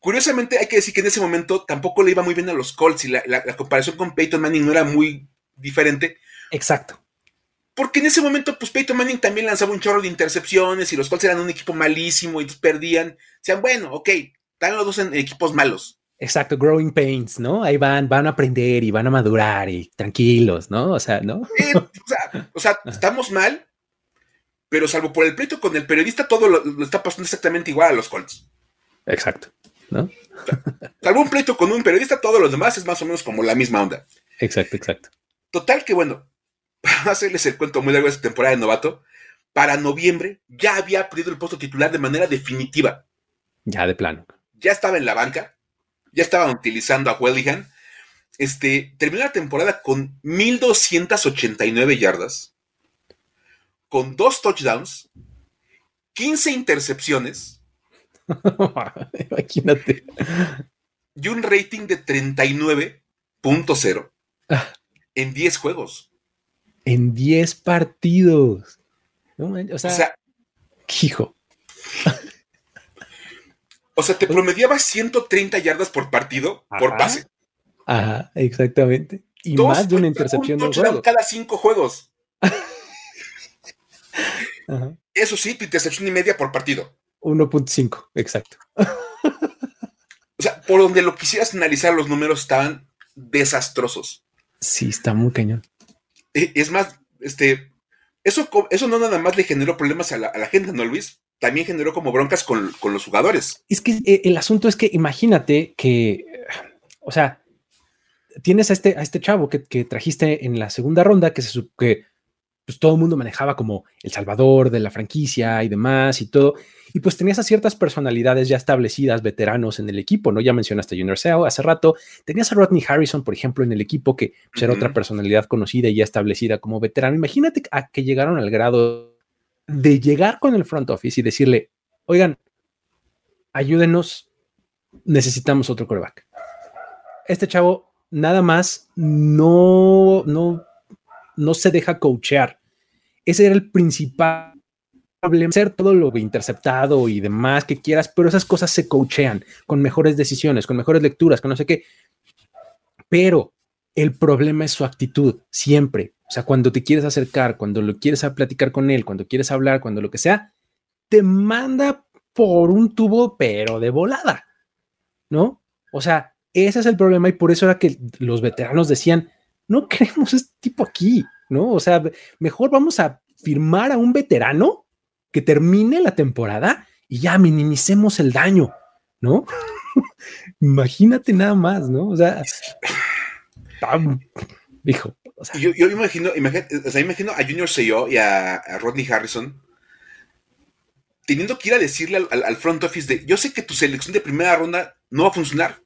Speaker 3: Curiosamente, hay que decir que en ese momento tampoco le iba muy bien a los Colts y la, la- la comparación con Peyton Manning no era muy diferente.
Speaker 1: exacto.
Speaker 3: Porque en ese momento, pues Peyton Manning también lanzaba un chorro de intercepciones y los Colts eran un equipo malísimo y perdían. Decían, bueno, ok, están los dos en equipos malos.
Speaker 1: Exacto, growing pains, ¿no? Ahí van, van a aprender y van a madurar y tranquilos, ¿no? O sea, ¿no?
Speaker 3: Eh, o sea, o sea, estamos mal, pero salvo por el pleito con el periodista, todo lo, lo está pasando exactamente igual a los Colts.
Speaker 1: Exacto, ¿no?
Speaker 3: Salvo un pleito con un periodista, todos los demás es más o menos como la misma onda.
Speaker 1: Exacto, exacto.
Speaker 3: Total que bueno, <laughs> para hacerles el cuento muy largo de esta temporada de novato, para noviembre ya había perdido el puesto titular de manera definitiva.
Speaker 1: Ya de plano.
Speaker 3: Ya estaba en la banca, ya estaban utilizando a Wellihan. Este, terminó la temporada con 1289 yardas, con dos touchdowns, 15 intercepciones <laughs>
Speaker 1: Imagínate.
Speaker 3: y un rating de 39.0
Speaker 1: Ah.
Speaker 3: en 10 juegos.
Speaker 1: En 10 partidos. No o sea,
Speaker 3: O sea,
Speaker 1: hijo.
Speaker 3: o sea, te promediaba 130 yardas por partido por pase.
Speaker 1: Ajá, exactamente. Y
Speaker 3: Dos
Speaker 1: más de una intercepción
Speaker 3: un
Speaker 1: de juego.
Speaker 3: cada cinco juegos. <laughs>
Speaker 1: Ajá.
Speaker 3: Eso sí, tu intercepción y media por partido.
Speaker 1: 1.5, exacto.
Speaker 3: O sea, por donde lo quisieras analizar, los números estaban desastrosos.
Speaker 1: Sí, está muy cañón.
Speaker 3: Eh, Es más, este, eso, eso no nada más le generó problemas a la, a la gente, ¿no, Luis? También generó como broncas con, con los jugadores.
Speaker 1: Es que eh, el asunto es que imagínate que, o sea, tienes a este, a este chavo que, que trajiste en la segunda ronda, que se que pues, todo el mundo manejaba como el salvador de la franquicia y demás y todo. Y pues tenías a ciertas personalidades ya establecidas, veteranos en el equipo, ¿no? Ya mencionaste a Junior Seau hace rato. Tenías a Rodney Harrison, por ejemplo, en el equipo, que pues, era otra personalidad conocida y ya establecida como veterano. Imagínate a que llegaron al grado de llegar con el front office y decirle, oigan, ayúdenos, necesitamos otro coreback. Este chavo nada más no, no, no se deja coachear. Ese era el principal problema, ser todo lo interceptado y demás que quieras, pero esas cosas se coachean con mejores decisiones, con mejores lecturas, con no sé qué. Pero el problema es su actitud, siempre. O sea, cuando te quieres acercar, cuando lo quieres a platicar con él, cuando quieres hablar, cuando lo que sea, te manda por un tubo, pero de volada, ¿no? O sea, ese es el problema y por eso era que los veteranos decían, no queremos este tipo aquí, ¿no? O sea, mejor vamos a firmar a un veterano que termine la temporada y ya minimicemos el daño, ¿no? <laughs> Imagínate nada más, ¿no? O sea, <clears throat> tam- dijo, o sea,
Speaker 3: Yo, yo imagino, imagino, o sea, imagino a Junior Seyo y a, a Rodney Harrison teniendo que ir a decirle al, al- al front office de, yo sé que tu selección de primera ronda no va a funcionar,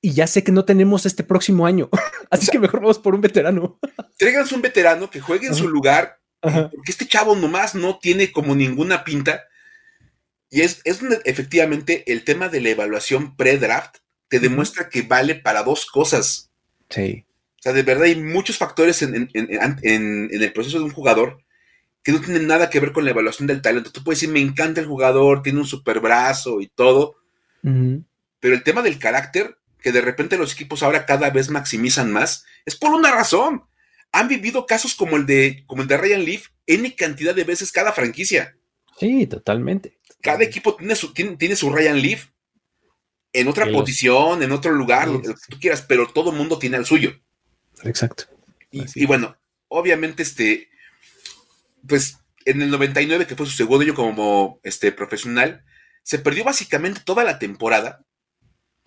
Speaker 1: y ya sé que no tenemos este próximo año, <laughs> así que mejor vamos por un veterano.
Speaker 3: Tráiganse un veterano que juegue en su lugar, porque este chavo nomás no tiene como ninguna pinta. Y es, es efectivamente el tema de la evaluación pre-draft te demuestra que vale para dos cosas.
Speaker 1: Sí.
Speaker 3: O sea, de verdad hay muchos factores en, el proceso de un jugador que no tienen nada que ver con la evaluación del talento. Tú puedes decir, me encanta el jugador, tiene un super brazo y todo, pero el tema del carácter, que de repente los equipos ahora cada vez maximizan más, es por una razón. Han vivido casos como el de, como el de Ryan Leaf N cantidad de veces cada franquicia.
Speaker 1: Sí, totalmente.
Speaker 3: Cada equipo tiene su, tiene, su Ryan Leaf en otra posición, en otro lugar, lo que tú quieras, pero todo el mundo tiene el suyo.
Speaker 1: Exacto.
Speaker 3: Y, bueno, obviamente, este, pues en el 99, que fue su segundo año como este, profesional, se perdió básicamente toda la temporada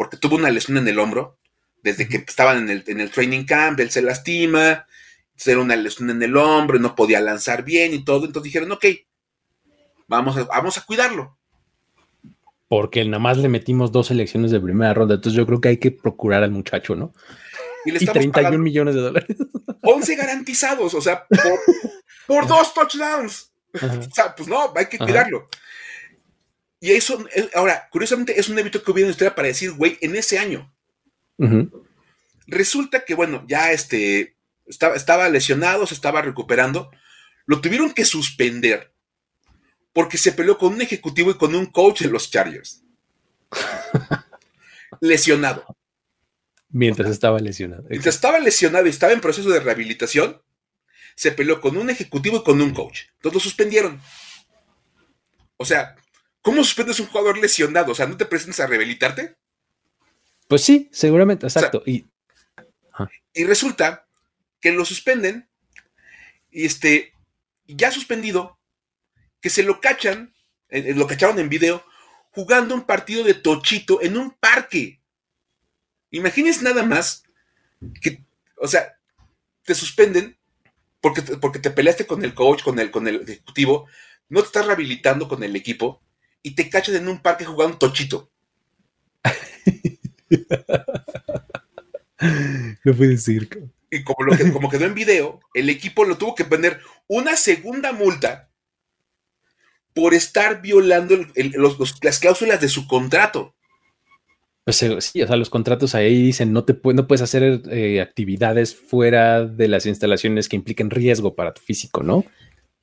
Speaker 3: porque tuvo una lesión en el hombro. Desde que estaban en el, en el training camp, él se lastima, era una lesión en el hombro, no podía lanzar bien y todo. Entonces dijeron, ok, vamos a, vamos a cuidarlo.
Speaker 1: Porque nada más le metimos dos selecciones de primera ronda. Entonces yo creo que hay que procurar al muchacho, ¿no? Y, le 31 millones de dólares. <laughs>
Speaker 3: 11 garantizados, o sea, por, dos touchdowns. O sea, pues no, hay que cuidarlo. Y eso, eh, ahora, curiosamente, es un evento que hubiera en historia para decir, güey, en ese año. Resulta que, bueno, ya este, estaba, estaba lesionado, se estaba recuperando. Lo tuvieron que suspender porque se peleó con un ejecutivo y con un coach de los Chargers. <laughs> lesionado.
Speaker 1: Mientras estaba lesionado.
Speaker 3: Mientras estaba lesionado y estaba en proceso de rehabilitación, se peleó con un ejecutivo y con un coach. Entonces lo suspendieron. O sea, ¿cómo suspendes un jugador lesionado? O sea, ¿no te presentas a rehabilitarte?
Speaker 1: Pues sí, seguramente, exacto. y,
Speaker 3: y resulta que lo suspenden y este, ya suspendido, que se lo cachan, eh, eh, lo cacharon en video, jugando un partido de tochito en un parque. Imagínense nada más que, o sea, te suspenden porque, porque te peleaste con el coach, con el, con el ejecutivo, no te estás rehabilitando con el equipo y te cachan en un parque jugando tochito. <laughs>
Speaker 1: no puede decir.
Speaker 3: Y como, lo que, como quedó en video, el equipo lo tuvo que poner una segunda multa por estar violando las cláusulas de su contrato.
Speaker 1: Pues eh, sí, o sea, los contratos ahí dicen no te no puedes hacer eh, actividades fuera de las instalaciones que impliquen riesgo para tu físico, ¿no?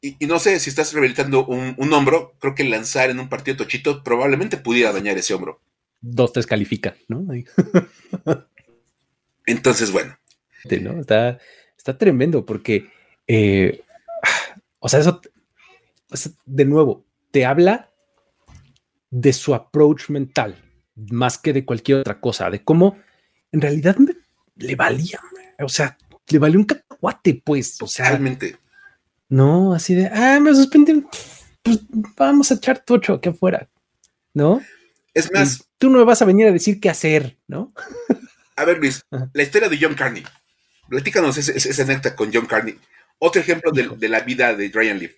Speaker 3: Y, no sé si estás rehabilitando un, hombro, creo que lanzar en un partido tochito probablemente pudiera dañar ese hombro.
Speaker 1: Dos descalifica, ¿no? <laughs>
Speaker 3: Entonces, bueno.
Speaker 1: ¿no? Está, está tremendo porque, eh, o sea, eso, de nuevo, te habla de su approach mental más que de cualquier otra cosa, de cómo en realidad le valía, o sea, le valió un cacahuate, pues, o sea.
Speaker 3: Realmente.
Speaker 1: No, así de, ah, me suspendieron, pues vamos a echar tocho aquí afuera, ¿no?
Speaker 3: Es más.
Speaker 1: tú no me vas a venir a decir qué hacer, ¿no?
Speaker 3: A ver, Luis, la historia de John Carney. Platícanos esa anécdota con John Carney. Otro ejemplo de, la vida de Ryan Leaf.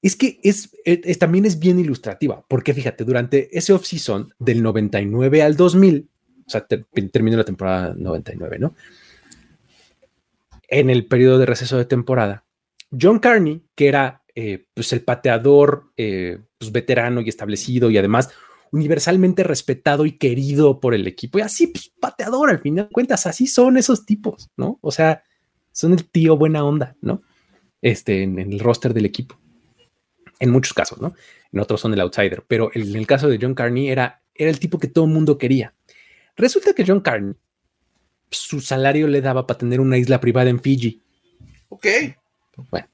Speaker 1: Es que es, también es bien ilustrativa, porque fíjate, durante ese off-season del 99 al 2000, o sea, terminó la temporada 99, ¿no? En el periodo de receso de temporada, John Carney, que era eh, pues el pateador eh, pues veterano y establecido y además universalmente respetado y querido por el equipo, y así, pues, pateador, al final de cuentas, así son esos tipos, ¿no? O sea, son el tío buena onda, ¿no? Este, en el roster del equipo en muchos casos, ¿no? En otros son el outsider, pero en el caso de John Carney era, era el tipo que todo el mundo quería. Resulta que John Carney, su salario le daba para tener una isla privada en Fiji.
Speaker 3: Ok.
Speaker 1: Bueno.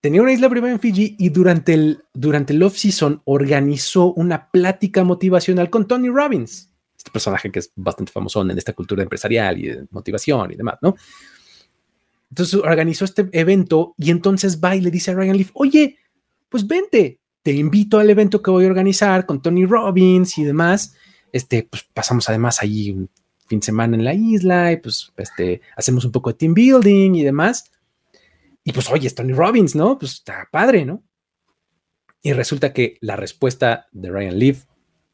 Speaker 1: Tenía una isla privada en Fiji y durante el, durante el off-season organizó una plática motivacional con Tony Robbins, este personaje que es bastante famoso en esta cultura empresarial y de motivación y demás, ¿no? Entonces organizó este evento y entonces va y le dice a Ryan Leaf, oye, pues vente, te invito al evento que voy a organizar con Tony Robbins y demás. Este, pues pasamos además ahí un fin de semana en la isla y pues este, hacemos un poco de team building y demás. Y pues, oye, es Tony Robbins, ¿no? Pues está padre, ¿no? Y resulta que la respuesta de Ryan Leaf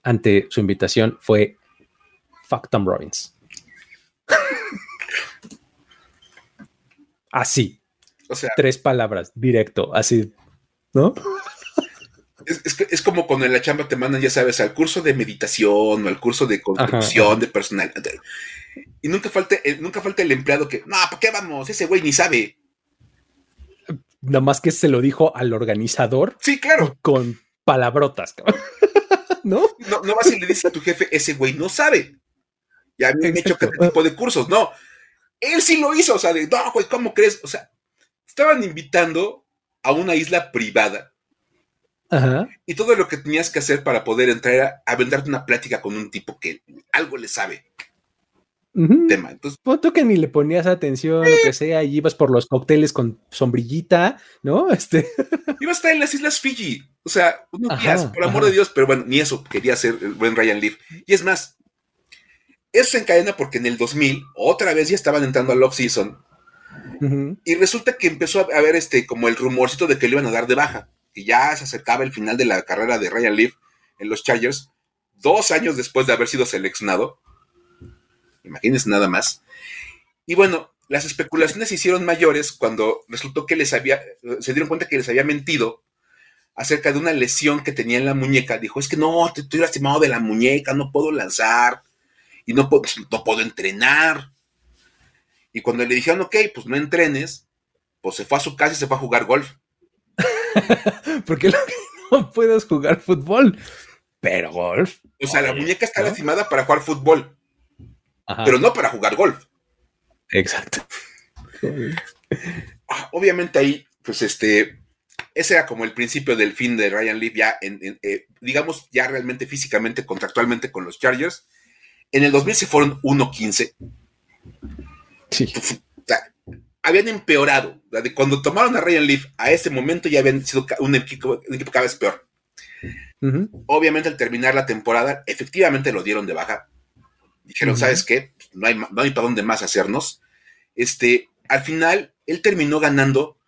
Speaker 1: ante su invitación fue fuck Tom Robbins. <laughs> así. O sea, tres palabras, directo, así, ¿no?
Speaker 3: Es, como cuando en la chamba te mandan, ya sabes, al curso de meditación o al curso de construcción de personal. Y nunca falta, nunca falta el empleado que, no, ¿para qué vamos? Ese güey ni sabe.
Speaker 1: Nada más que se lo dijo al organizador.
Speaker 3: Sí, claro.
Speaker 1: Con palabrotas, <laughs>
Speaker 3: ¿No? ¿No? No vas y le dices a tu jefe, ese güey no sabe. Ya me he hecho este tipo de cursos. No, él sí lo hizo. O sea, de, no, güey, ¿cómo crees? O sea, estaban invitando a una isla privada. Ajá. Y todo lo que tenías que hacer para poder entrar era a venderte una plática con un tipo que algo le sabe.
Speaker 1: Tema. Entonces, Punto que ni le ponías atención, lo que sea, y ibas por los cócteles con sombrillita, ¿no? <laughs> Este.
Speaker 3: Iba a estar en las Islas Fiji. O sea, unos días, por amor de Dios, pero bueno, ni eso quería hacer el buen Ryan Leaf. Y es más, eso se encadena porque en el 2000, otra vez ya estaban entrando al off-season. Y resulta que empezó a haber este, como el rumorcito de que le iban a dar de baja, que ya se acercaba el final de la carrera de Ryan Leaf en los Chargers, dos años después de haber sido seleccionado. Imagínense nada más. Y bueno, las especulaciones se hicieron mayores cuando resultó que les había, se dieron cuenta que les había mentido acerca de una lesión que tenía en la muñeca. Dijo, es que no, estoy lastimado de la muñeca, no puedo lanzar y no, no puedo entrenar. Y cuando le dijeron, ok, pues no entrenes, pues se fue a su casa y se fue a jugar golf. <laughs>
Speaker 1: Porque no puedes jugar fútbol, pero golf.
Speaker 3: O sea, la muñeca está lastimada para jugar fútbol, pero no para jugar golf.
Speaker 1: Exacto.
Speaker 3: Ah, obviamente ahí, pues este, ese era como el principio del fin de Ryan Leaf ya, en, eh, digamos, ya realmente físicamente, contractualmente con los Chargers. En el 2000 se fueron 1-15. Sí. Habían empeorado. Cuando tomaron a Ryan Leaf a ese momento ya habían sido un equipo, cada vez peor. Obviamente al terminar la temporada, efectivamente lo dieron de baja. Dijeron, ¿sabes qué? No hay, no hay para dónde más hacernos. Este, al final, él terminó ganando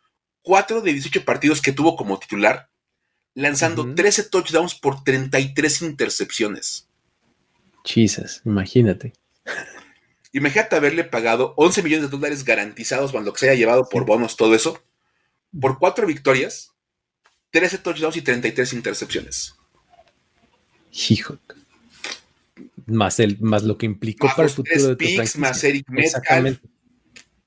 Speaker 3: 4 de 18 partidos que tuvo como titular, lanzando 13 touchdowns por 33 intercepciones.
Speaker 1: Chisas, imagínate.
Speaker 3: Imagínate haberle pagado 11 millones de dólares garantizados cuando se haya llevado por bonos todo eso, por cuatro victorias, 13 touchdowns y 33 intercepciones.
Speaker 1: Hijo. Más, el, más lo que implicó para el futuro de tu
Speaker 3: Más Eric Metcalf.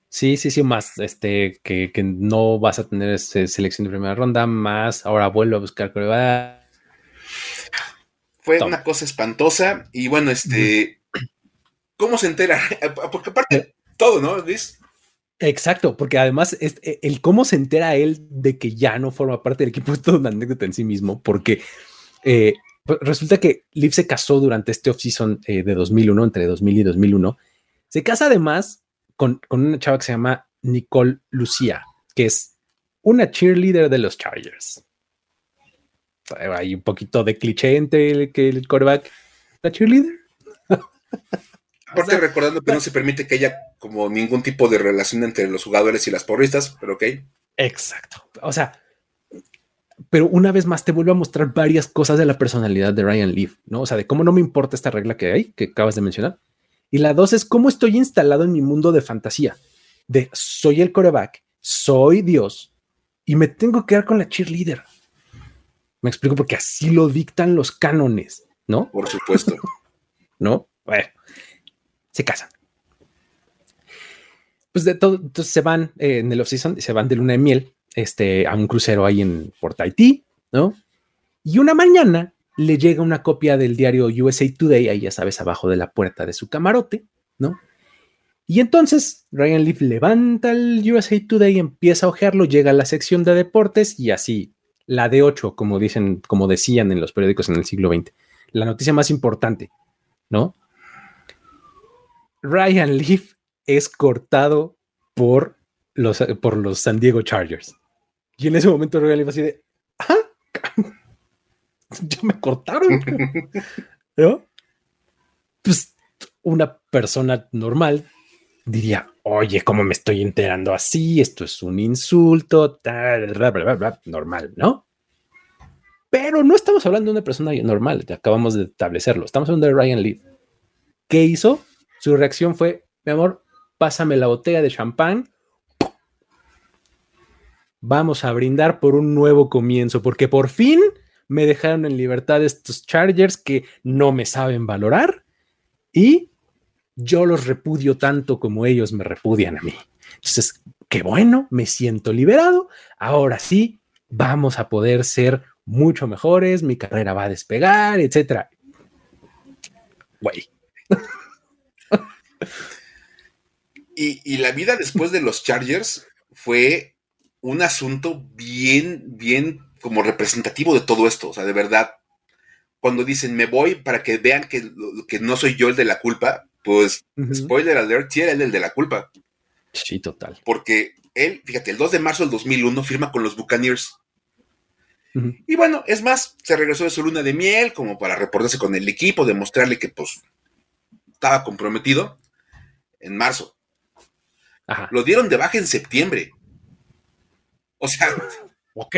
Speaker 1: Sí, sí, sí, más este que, no vas a tener ese selección de primera ronda, más ahora vuelvo a buscar
Speaker 3: fue una cosa espantosa y bueno, este, ¿cómo se entera? <laughs> Porque aparte, eh. todo, ¿no, Luis?
Speaker 1: Exacto, porque además e, el cómo se entera él de que ya no forma parte del equipo <laughs> es toda una anécdota en sí mismo, porque eh, pues, resulta que Liv se casó durante este off-season eh, de 2001, entre 2000 y 2001. Se casa además con, con una chava que se llama Nicole Lucía, que es una cheerleader de los Chargers hay un poquito de cliché entre el, que el coreback, la cheerleader. <laughs>
Speaker 3: Aparte, recordando que no se permite que haya como ningún tipo de relación entre los jugadores y las porristas, pero ok.
Speaker 1: Exacto. O sea, pero una vez más te vuelvo a mostrar varias cosas de la personalidad de Ryan Leaf, ¿no? O sea, de cómo no me importa esta regla que hay, que acabas de mencionar. Y la dos es cómo estoy instalado en mi mundo de fantasía, de soy el coreback, soy Dios y me tengo que dar con la cheerleader. Me explico porque así lo dictan los cánones, ¿no?
Speaker 3: Por supuesto. <laughs>
Speaker 1: ¿No? Bueno, se casan. Pues de todo, entonces se van eh, en el off-season, se van de luna de miel este, a un crucero ahí en Port Haití, ¿no? Y una mañana le llega una copia del diario USA Today, ahí ya sabes, abajo de la puerta de su camarote, ¿no? Y entonces Ryan Leaf levanta el USA Today, empieza a ojearlo, llega a la sección de deportes y así la de 8, como dicen, como decían en los periódicos en el siglo XX, la noticia más importante, ¿no? Ryan Leaf es cortado por los, por los San Diego Chargers. Y en ese momento Ryan Leaf así de, ¡ah! <laughs> Ya me cortaron. <laughs> ¿No? Pues una persona normal diría, oye, ¿cómo me estoy enterando así? Esto es un insulto, tal, normal, ¿no? Pero no estamos hablando de una persona normal, acabamos de establecerlo, estamos hablando de Ryan Leaf, ¿qué hizo? Su reacción fue, mi amor, pásame la botella de champán. Vamos a brindar por un nuevo comienzo, porque por fin me dejaron en libertad estos Chargers que no me saben valorar y yo los repudio tanto como ellos me repudian a mí. Entonces, qué bueno, me siento liberado. Ahora sí, vamos a poder ser mucho mejores, mi carrera va a despegar, etcétera. Güey.
Speaker 3: Y, y la vida después de los Chargers fue un asunto bien, bien como representativo de todo esto. O sea, de verdad, cuando dicen me voy para que vean que, que no soy yo el de la culpa, pues spoiler alert, sí era él el de la culpa.
Speaker 1: Sí, total.
Speaker 3: Porque él, fíjate, el 2 de marzo del 2001 firma con los Buccaneers. Y bueno, es más, se regresó de su luna de miel como para reportarse con el equipo, demostrarle que pues estaba comprometido en marzo. Lo dieron de baja en septiembre. O sea,
Speaker 1: ok.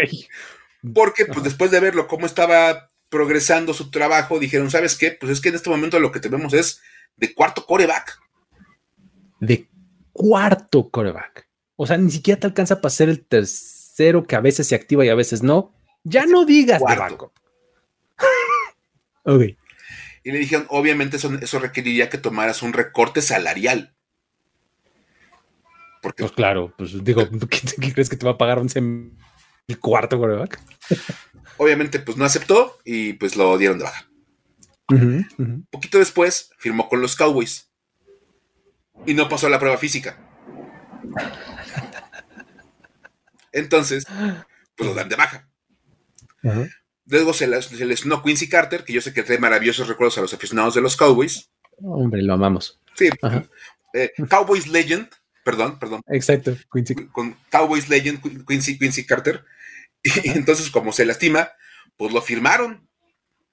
Speaker 3: Porque pues después de verlo cómo estaba progresando su trabajo, dijeron, ¿sabes qué? Pues es que en este momento lo que tenemos es de cuarto coreback.
Speaker 1: De cuarto coreback. O sea, ni siquiera te alcanza para ser el tercero que a veces se activa y a veces no. Ya no digas de banco. <laughs>
Speaker 3: ok. Y le dijeron, obviamente eso, eso, requeriría que tomaras un recorte salarial.
Speaker 1: Porque, pues claro, pues digo, <laughs> ¿qué, crees que te va a pagar un el cuarto coreback?
Speaker 3: Obviamente, pues no aceptó y pues lo dieron de baja. Poquito después firmó con los Cowboys y no pasó la prueba física. Entonces, pues lo dan de baja. Luego se, les no Quincy Carter, que yo sé que trae maravillosos recuerdos a los aficionados de los Cowboys.
Speaker 1: Hombre, lo amamos.
Speaker 3: Sí. Eh, Cowboys Legend, perdón, perdón.
Speaker 1: Exacto,
Speaker 3: Con Cowboys Legend, Quincy, Quincy Carter. Y entonces, como se lastima, pues lo firmaron.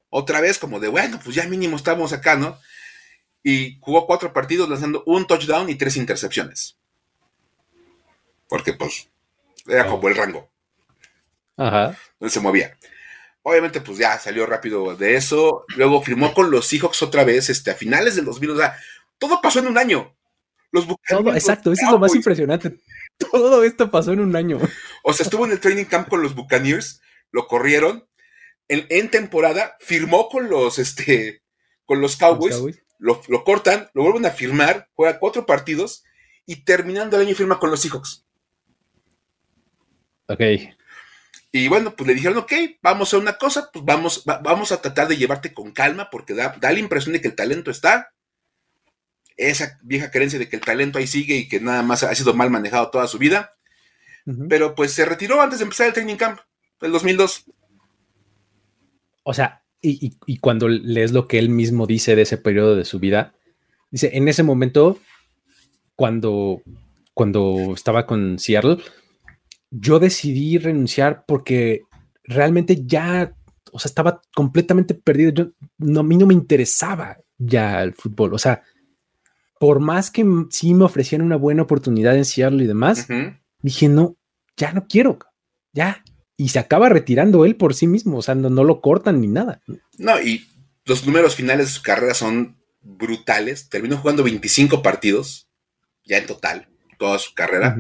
Speaker 3: Otra vez, como de, bueno, pues ya mínimo estamos acá, ¿no? Y jugó cuatro partidos lanzando un touchdown y tres intercepciones. Porque, pues, era como el rango.
Speaker 1: Ajá.
Speaker 3: Donde se movía. Obviamente, pues ya salió rápido de eso. Luego firmó con los Seahawks otra vez, este, a finales del 2000. O sea, todo pasó en un año. Los
Speaker 1: todo, exacto, eso es lo más impresionante. Todo esto pasó en un año.
Speaker 3: O sea, estuvo en el training camp con los Buccaneers, lo corrieron. En, temporada firmó con los, este, con los Cowboys, Lo, cortan, lo vuelven a firmar, juega cuatro partidos y terminando el año firma con los Seahawks.
Speaker 1: Ok.
Speaker 3: Y bueno, pues le dijeron, ok, vamos a una cosa, pues vamos, vamos a tratar de llevarte con calma porque da, da la impresión de que el talento está, esa vieja creencia de que el talento ahí sigue y que nada más ha sido mal manejado toda su vida. Pero pues se retiró antes de empezar el training camp, el 2002.
Speaker 1: O sea, y, cuando lees lo que él mismo dice de ese periodo de su vida, dice, en ese momento, cuando, cuando estaba con Seattle, yo decidí renunciar porque realmente ya, o sea, estaba completamente perdido. Yo, no, a mí no me interesaba ya el fútbol. O sea, por más que sí me ofrecían una buena oportunidad en Seattle y demás, dije, no, ya no quiero, ya. Y se acaba retirando él por sí mismo, o sea, no, lo cortan ni nada.
Speaker 3: No, y los números finales de su carrera son brutales. Terminó jugando 25 partidos, ya en total, toda su carrera.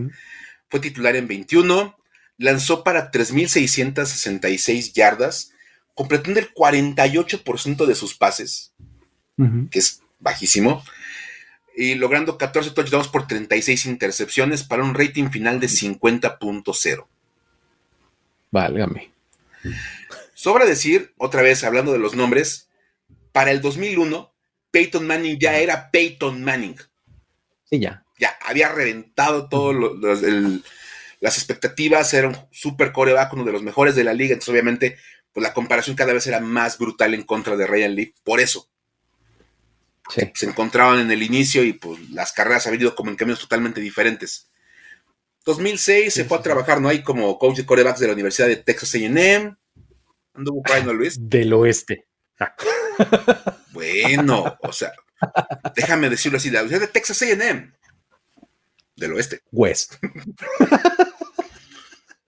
Speaker 3: Fue titular en 21, lanzó para 3.666 yardas, completando el 48% de sus pases, que es bajísimo y logrando 14 touchdowns por 36 intercepciones para un rating final de 50.0.
Speaker 1: Válgame.
Speaker 3: Sobra decir, otra vez hablando de los nombres, para el 2001, Peyton Manning ya era Peyton Manning.
Speaker 1: Sí, ya.
Speaker 3: Ya, había reventado todo las expectativas, era un super coreback, uno de los mejores de la liga, entonces obviamente pues la comparación cada vez era más brutal en contra de Ryan Leaf, por eso se encontraban en el inicio y pues las carreras habían ido como en caminos totalmente diferentes. 2006 se fue a trabajar, ¿no? Hay como coach de corebacks de la Universidad de Texas A&M. Anduvo por Luis.
Speaker 1: Del oeste. Ah. <laughs>
Speaker 3: Bueno, o sea, déjame decirlo así, la Universidad de Texas A&M. Del oeste.
Speaker 1: West.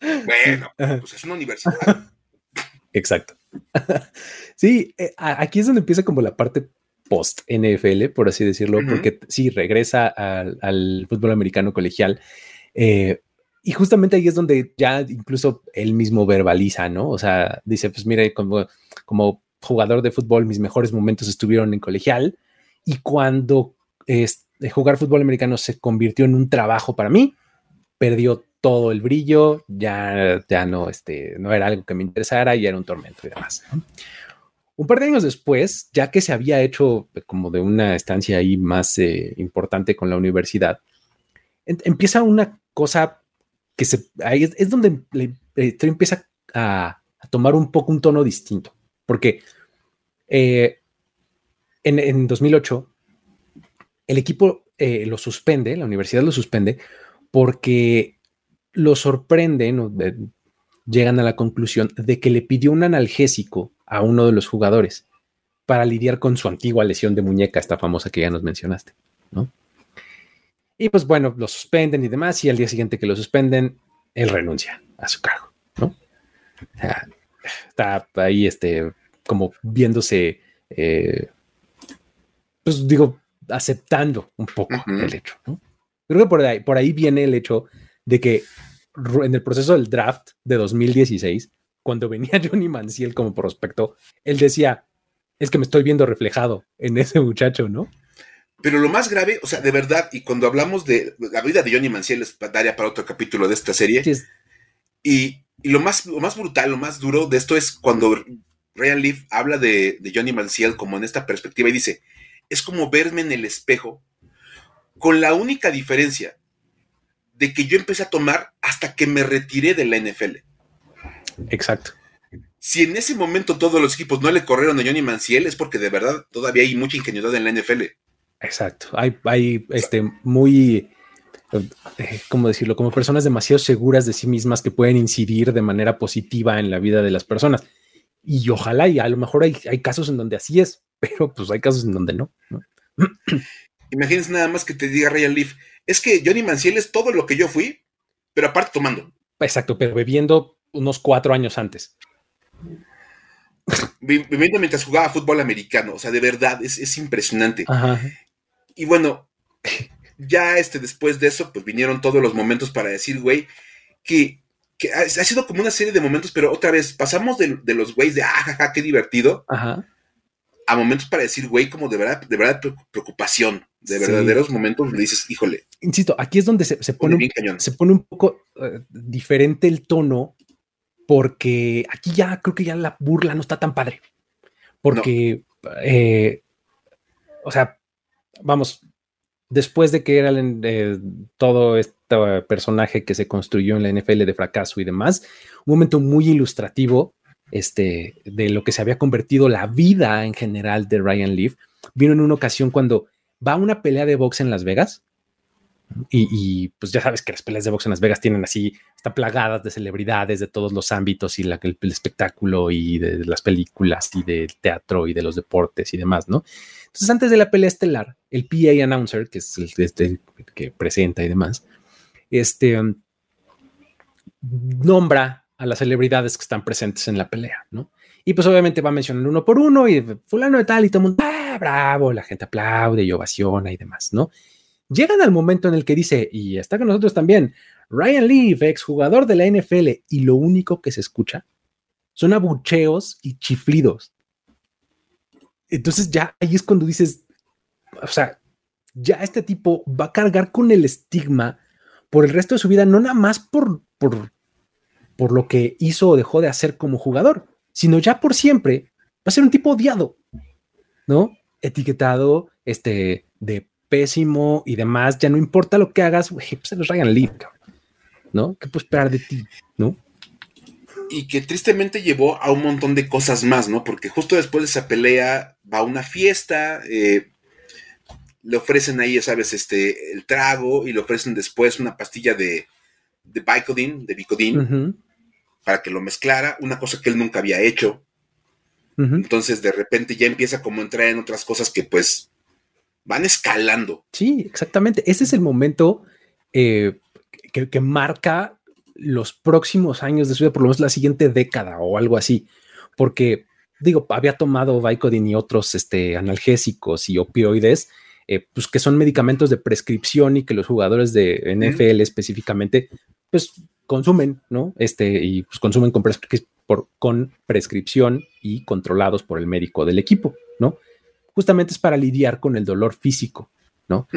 Speaker 3: bueno, pues es una universidad.
Speaker 1: Exacto. <laughs> Sí, eh, aquí es donde empieza como la parte post-NFL, por así decirlo, porque sí, regresa al, fútbol americano colegial. Eh, y justamente ahí es donde ya incluso él mismo verbaliza, ¿no? O sea, dice, pues mire, como, como jugador de fútbol, mis mejores momentos estuvieron en colegial y cuando jugar fútbol americano se convirtió en un trabajo para mí, perdió todo el brillo, ya, ya no, este, no era algo que me interesara y era un tormento y demás. Un par de años después, ya que se había hecho como de una estancia ahí más eh, importante con la universidad, empieza una cosa que se, es, donde la empieza a, tomar un poco un tono distinto, porque eh, en, en, 2008 el equipo eh, lo suspende, la universidad lo suspende, porque lo sorprenden llegan a la conclusión de que le pidió un analgésico a uno de los jugadores para lidiar con su antigua lesión de muñeca, esta famosa que ya nos mencionaste, ¿no? Y pues bueno, lo suspenden y demás, y al día siguiente que lo suspenden, él renuncia a su cargo, ¿no? está ahí, este, como viéndose, eh, pues digo, aceptando un poco el hecho, ¿no? Creo que por ahí, por ahí viene el hecho de que en el proceso del draft de 2016, cuando venía <laughs> Johnny Manziel como prospecto, él decía, es que me estoy viendo reflejado en ese muchacho, ¿no?
Speaker 3: Pero lo más grave, o sea, de verdad, y cuando hablamos de la vida de Johnny Manziel, es daría para otro capítulo de esta serie. Y, lo, más, lo más brutal, lo más duro de esto es cuando Ryan Leaf habla de, de Johnny Manziel como en esta perspectiva y dice, es como verme en el espejo, con la única diferencia de que yo empecé a tomar hasta que me retiré de la NFL.
Speaker 1: Exacto.
Speaker 3: Si en ese momento todos los equipos no le corrieron a Johnny Manciel, es porque de verdad todavía hay mucha ingenuidad en la NFL.
Speaker 1: Exacto. Hay, hay este, muy, eh, ¿cómo decirlo? Como personas demasiado seguras de sí mismas que pueden incidir de manera positiva en la vida de las personas. Y ojalá, y a lo mejor hay, hay casos en donde así es, <laughs> pero pues hay casos en donde no. <clears throat>
Speaker 3: Imagínense nada más que te diga Ryan Leaf, es que Johnny Manciel es todo lo que yo fui, pero aparte tomando.
Speaker 1: Exacto, pero bebiendo unos cuatro años antes. <laughs>
Speaker 3: Bebiendo mientras jugaba fútbol americano, o sea, de verdad, es, impresionante. Y bueno, ya este, después de eso, pues vinieron todos los momentos para decir, güey, que, ha, sido como una serie de momentos, pero otra vez pasamos de, los güeyes de, ah, jaja, qué divertido, Ajá a momentos para decir, güey, como de verdad, de verdad preocupación, de verdaderos momentos le dices, híjole.
Speaker 1: Insisto, aquí es donde se, pone, un, se pone un poco eh, diferente el tono, porque aquí ya creo que ya la burla no está tan padre. Porque, eh, o sea, vamos, después de que era todo este personaje que se construyó en la NFL de fracaso y demás, un momento muy ilustrativo este, de lo que se había convertido la vida en general de Ryan Leaf, vino en una ocasión cuando va a una pelea de box en Las Vegas. Y, pues ya sabes que las peleas de box en Las Vegas tienen así, están plagadas de celebridades de todos los ámbitos y el, espectáculo y de las películas y del teatro y de los deportes y demás, ¿no? Entonces, antes de la pelea estelar, el PA announcer, que es el, este, que presenta y demás, este, nombra a las celebridades que están presentes en la pelea, ¿no? Y pues obviamente va a mencionar uno por uno y fulano de tal y todo el mundo, ah, bravo, la gente aplaude y ovaciona y demás, ¿no? Llegan al momento en el que dice, y está con nosotros también, Ryan Leaf, exjugador de la NFL, y lo único que se escucha son abucheos y chiflidos. Entonces ya ahí es cuando dices, o sea, ya este tipo va a cargar con el estigma por el resto de su vida, no nada más por, por por lo que hizo o dejó de hacer como jugador, sino ya por siempre va a ser un tipo odiado, ¿no? Etiquetado, este, de pésimo y demás, ya no importa lo que hagas, güey, pues se los Ryan Leaf, ¿no? ¿Qué puedes esperar de ti, no?
Speaker 3: Y que tristemente llevó a un montón de cosas más, ¿no? Porque justo después de esa pelea va a una fiesta, eh, le ofrecen ahí, ya sabes, este, el trago y le ofrecen después una pastilla de, de Vicodin, de Vicodin, para que lo mezclara, una cosa que él nunca había hecho. Entonces de repente ya empieza como a entrar en otras cosas que pues van escalando.
Speaker 1: Sí, exactamente. Ese es el momento eh, que, marca los próximos años de su vida, por lo menos la siguiente década o algo así. Porque digo, había tomado Vicodin y otros este, analgésicos y opioides, eh, pues que son medicamentos de prescripción y que los jugadores de NFL específicamente, pues consumen, ¿no? Este, y pues consumen con, por, con prescripción y controlados por el médico del equipo, ¿no? Justamente es para lidiar con el dolor físico, ¿no?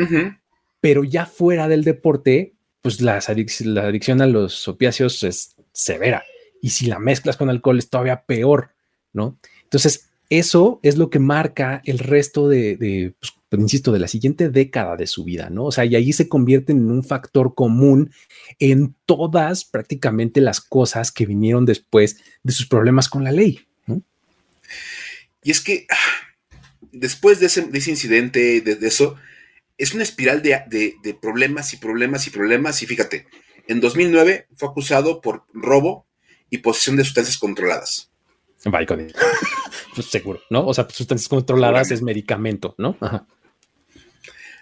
Speaker 1: Pero ya fuera del deporte, pues la adicción a los opiáceos es severa. Y si la mezclas con alcohol es todavía peor, ¿no? Entonces, eso es lo que marca el resto de, pues, pues, insisto, de la siguiente década de su vida, ¿no? O sea, y ahí se convierten en un factor común en todas prácticamente las cosas que vinieron después de sus problemas con la ley. ¿no?
Speaker 3: Y es que ah, después de ese, incidente, de, eso, es una espiral de, de problemas y problemas y problemas. Y fíjate, en 2009 fue acusado por robo y posesión de sustancias controladas. <laughs>
Speaker 1: pues seguro, ¿no? O sea, sustancias controladas es medicamento, ¿no?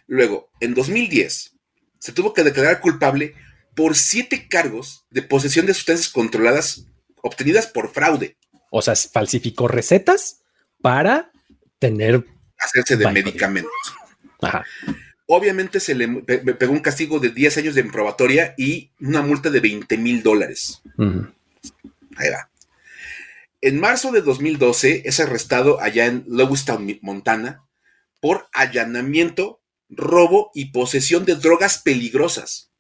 Speaker 3: Luego, en 2010, se tuvo que declarar culpable por siete cargos de posesión de sustancias controladas obtenidas por fraude.
Speaker 1: O sea, falsificó recetas para tener...
Speaker 3: Hacerse de medicamentos. Obviamente se le pegó un castigo de 10 años de probatoria y una multa de 20 mil dólares. Ahí va. En marzo de 2012 es arrestado allá en Lewistown, Montana, por allanamiento, robo y posesión de drogas peligrosas.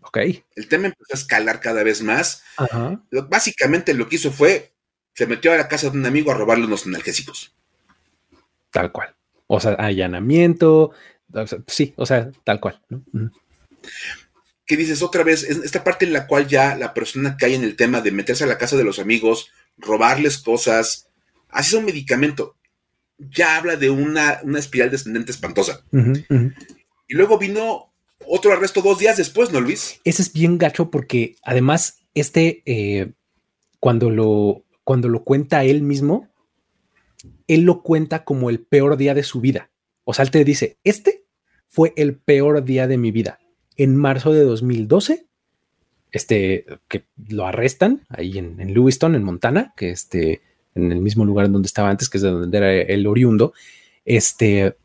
Speaker 1: Ok.
Speaker 3: El tema empezó a escalar cada vez más. Básicamente lo que hizo fue, se metió a la casa de un amigo a robarle unos analgésicos.
Speaker 1: Tal cual. O sea, allanamiento, sí, o sea, tal cual. ¿no?
Speaker 3: que dices otra vez, esta parte en la cual ya la persona cae en el tema de meterse a la casa de los amigos, robarles cosas, así es un medicamento, ya habla de una, espiral descendente espantosa. Y luego vino otro arresto dos días después, ¿no, Luis?
Speaker 1: Ese es bien gacho porque además, este, eh, cuando, lo, cuando lo cuenta él mismo, él lo cuenta como el peor día de su vida. O sea, él te dice, este fue el peor día de mi vida en marzo de 2012, este, que lo arrestan ahí en, Lewiston, en Montana, que este, en el mismo lugar donde estaba antes, que es de donde era el oriundo, este,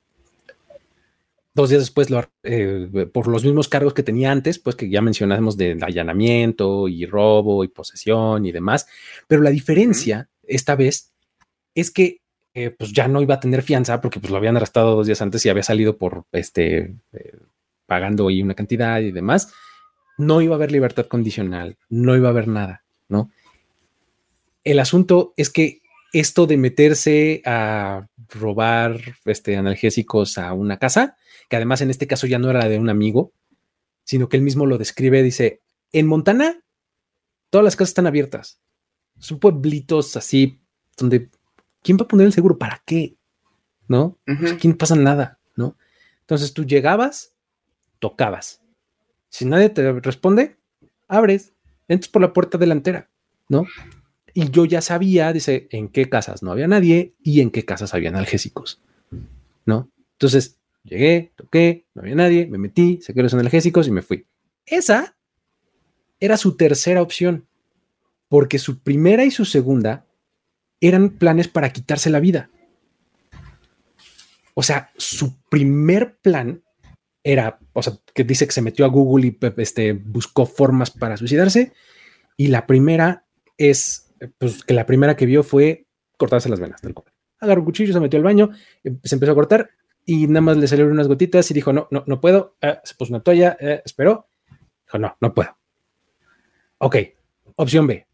Speaker 1: dos días después, eh, por los mismos cargos que tenía antes, pues que ya mencionamos de allanamiento y robo y posesión y demás, pero la diferencia esta vez es que eh, pues ya no iba a tener fianza porque pues lo habían arrestado dos días antes y había salido por este eh, pagando ahí una cantidad y demás, no iba a haber libertad condicional, no iba a haber nada, ¿no? El asunto es que esto de meterse a robar este, analgésicos a una casa, que además en este caso ya no era de un amigo, sino que él mismo lo describe, dice, en Montana todas las casas están abiertas, son pueblitos así donde, ¿quién va a poner el seguro? ¿Para qué? ¿No? Aquí no pasa nada, ¿no? Entonces tú llegabas, tocabas. Si nadie te responde, abres, entras por la puerta delantera, ¿no? Y yo ya sabía, dice, en qué casas no había nadie y en qué casas había analgésicos, ¿no? Entonces, llegué, toqué, no había nadie, me metí, saqué los analgésicos y me fui. Esa era su tercera opción, porque su primera y su segunda eran planes para quitarse la vida. O sea, su primer plan era, o sea, que dice que se metió a Google y este, buscó formas para suicidarse. Y la primera es, pues que la primera que vio fue cortarse las venas, tal cual. Agarró un cuchillo, se metió al baño, em, se empezó a cortar y nada más le salieron unas gotitas y dijo, no, no, no puedo. Eh, se puso una toalla, eh, esperó. Dijo, no, no puedo. Ok, opción B.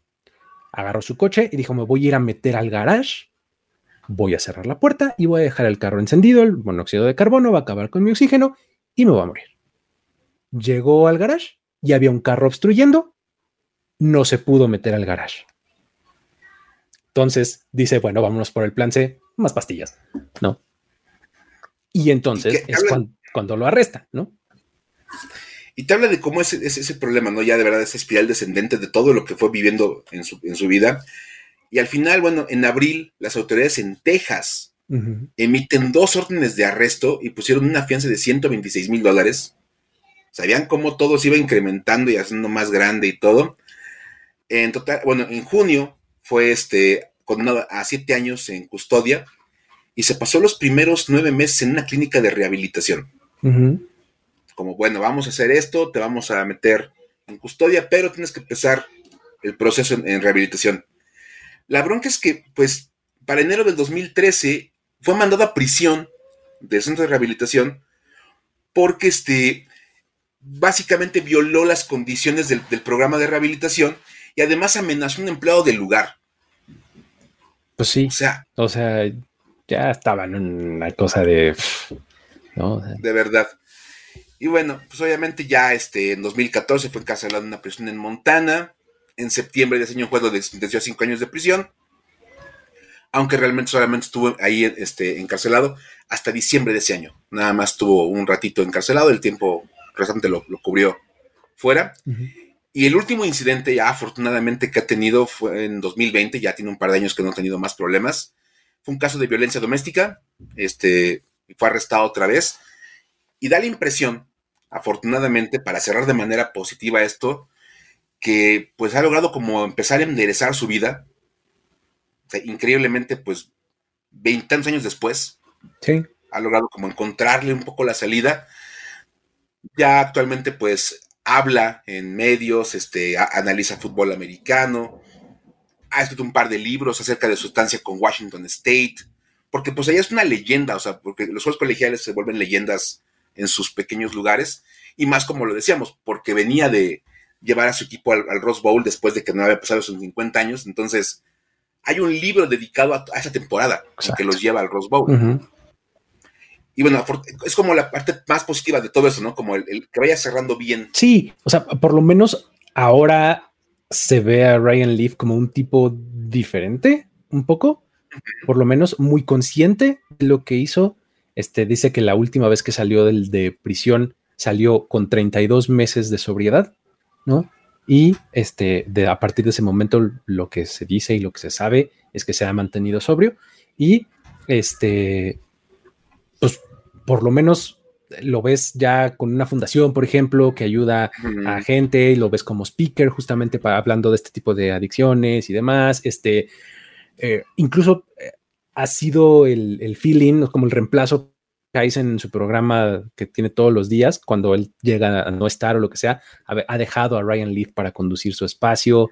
Speaker 1: Agarró su coche y dijo, me voy a ir a meter al garage voy a cerrar la puerta y voy a dejar el carro encendido, el monóxido de carbono va a acabar con mi oxígeno y me voy a morir. Llegó al garage y había un carro obstruyendo, no se pudo meter al garage. Entonces dice, bueno, vámonos por el plan C, más pastillas, ¿no? Y entonces es cuando, lo arrestan, ¿no?
Speaker 3: Y te habla de cómo es, ese problema, ¿no? Ya de verdad esa espiral descendente de todo lo que fue viviendo en su, en su vida. Y al final, bueno, en abril, las autoridades en Texas emiten dos órdenes de arresto y pusieron una fianza de 126 mil dólares. Sabían cómo todo se iba incrementando y haciendo más grande y todo. En total, bueno, en junio fue este, condenado a siete años en custodia y se pasó los primeros nueve meses en una clínica de rehabilitación. Como, bueno, vamos a hacer esto, te vamos a meter en custodia, pero tienes que empezar el proceso en, rehabilitación. La bronca es que, pues, para enero del 2013 fue mandado a prisión del centro de rehabilitación porque este, básicamente violó las condiciones del, programa de rehabilitación y además amenazó a un empleado del lugar.
Speaker 1: Pues sí. O sea, o sea ya estaba en una cosa de.
Speaker 3: De verdad. Y bueno, pues obviamente ya este, en 2014 fue encarcelado en una prisión en Montana. En septiembre de ese año fue de sentenció a cinco años de prisión. Aunque realmente solamente estuvo ahí este, encarcelado hasta diciembre de ese año. Nada más tuvo un ratito encarcelado, el tiempo restante lo, cubrió fuera. Y el último incidente ya afortunadamente que ha tenido fue en 2020, ya tiene un par de años que no ha tenido más problemas. Fue un caso de violencia doméstica, este, fue arrestado otra vez. Y da la impresión, afortunadamente, para cerrar de manera positiva esto, que pues ha logrado como empezar a enderezar su vida. increíblemente, pues, veintitantos años después,
Speaker 1: sí.
Speaker 3: ha logrado como encontrarle un poco la salida. Ya actualmente, pues, habla en medios, este, analiza fútbol americano, ha escrito un par de libros acerca de su estancia con Washington State, porque pues ella es una leyenda, o sea, porque los juegos colegiales se vuelven leyendas en sus pequeños lugares, y más como lo decíamos, porque venía de llevar a su equipo al, Rose Bowl después de que no había pasado sus 50 años, entonces hay un libro dedicado a, esa temporada que los lleva al Rose Bowl. Y bueno, es como la parte más positiva de todo eso, ¿no? Como el, el, que vaya cerrando bien.
Speaker 1: Sí, o sea, por lo menos ahora se ve a Ryan Leaf como un tipo diferente, un poco, por lo menos muy consciente de lo que hizo. Este dice que la última vez que salió del, de prisión salió con 32 meses de sobriedad, ¿no? Y este, de, a partir de ese momento lo que se dice y lo que se sabe es que se ha mantenido sobrio y este, pues por lo menos lo ves ya con una fundación, por ejemplo, que ayuda a gente, y lo ves como speaker justamente para hablando de este tipo de adicciones y demás. Este, eh, incluso eh, ha sido el, feeling, como el reemplazo que hizo en su programa que tiene todos los días, cuando él llega a no estar o lo que sea, ha, dejado a Ryan Leaf para conducir su espacio,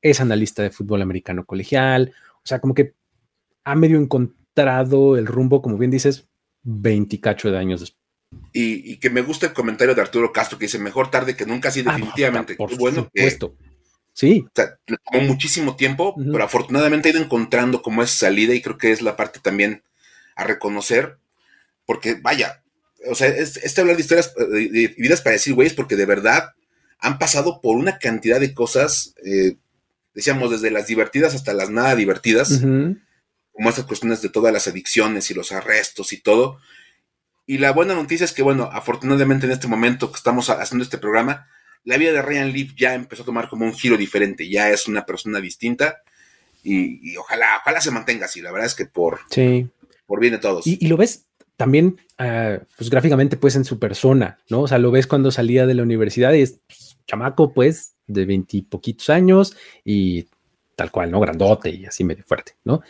Speaker 1: es analista de fútbol americano colegial, o sea, como que ha medio encontrado el rumbo, como bien dices, 20 cacho de años después.
Speaker 3: Y, que me gusta el comentario de Arturo Castro que dice mejor tarde que nunca, sí, ah, definitivamente.
Speaker 1: por bueno supuesto. sí.
Speaker 3: le tomó muchísimo tiempo, pero afortunadamente ha ido encontrando como esa salida y creo que es la parte también a reconocer, porque vaya, o sea, este hablar de historias, de, vidas para decir güeyes, porque de verdad han pasado por una cantidad de cosas, eh, decíamos, desde las divertidas hasta las nada divertidas, como estas cuestiones de todas las adicciones y los arrestos y todo, y la buena noticia es que, bueno, afortunadamente en este momento que estamos haciendo este programa, la vida de Ryan Leaf ya empezó a tomar como un giro diferente, ya es una persona distinta y, ojalá, ojalá se mantenga así, la verdad es que por,
Speaker 1: sí.
Speaker 3: por bien de todos.
Speaker 1: Y, lo ves también, ah, pues gráficamente, pues en su persona, ¿no? O sea, lo ves cuando salía de la universidad y es pues, chamaco, pues, de veintipoquitos años y tal cual, ¿no? Grandote y así medio fuerte, ¿no?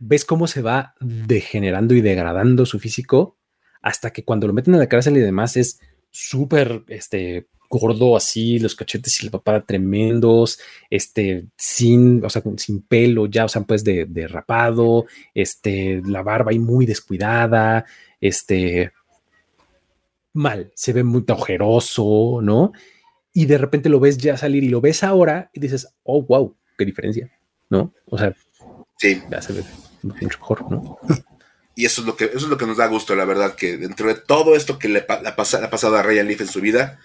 Speaker 1: Ves cómo se va degenerando y degradando su físico hasta que cuando lo meten a la cárcel y demás es súper este, gordo así, los cachetes y la papada tremendos, este, sin, o sea, sin pelo ya, o sea, pues de, de rapado, este, la barba ahí muy descuidada, este, mal, se ve muy ojeroso, ¿no? Y de repente lo ves ya salir y lo ves ahora y dices, oh, wow, qué diferencia, ¿no? O sea,
Speaker 3: sí.
Speaker 1: ya se ve mucho mejor, ¿no?
Speaker 3: Y eso es lo que, eso es lo que nos da gusto, la verdad, que dentro de todo esto que le, ha pasado a Ryan Leaf en su vida,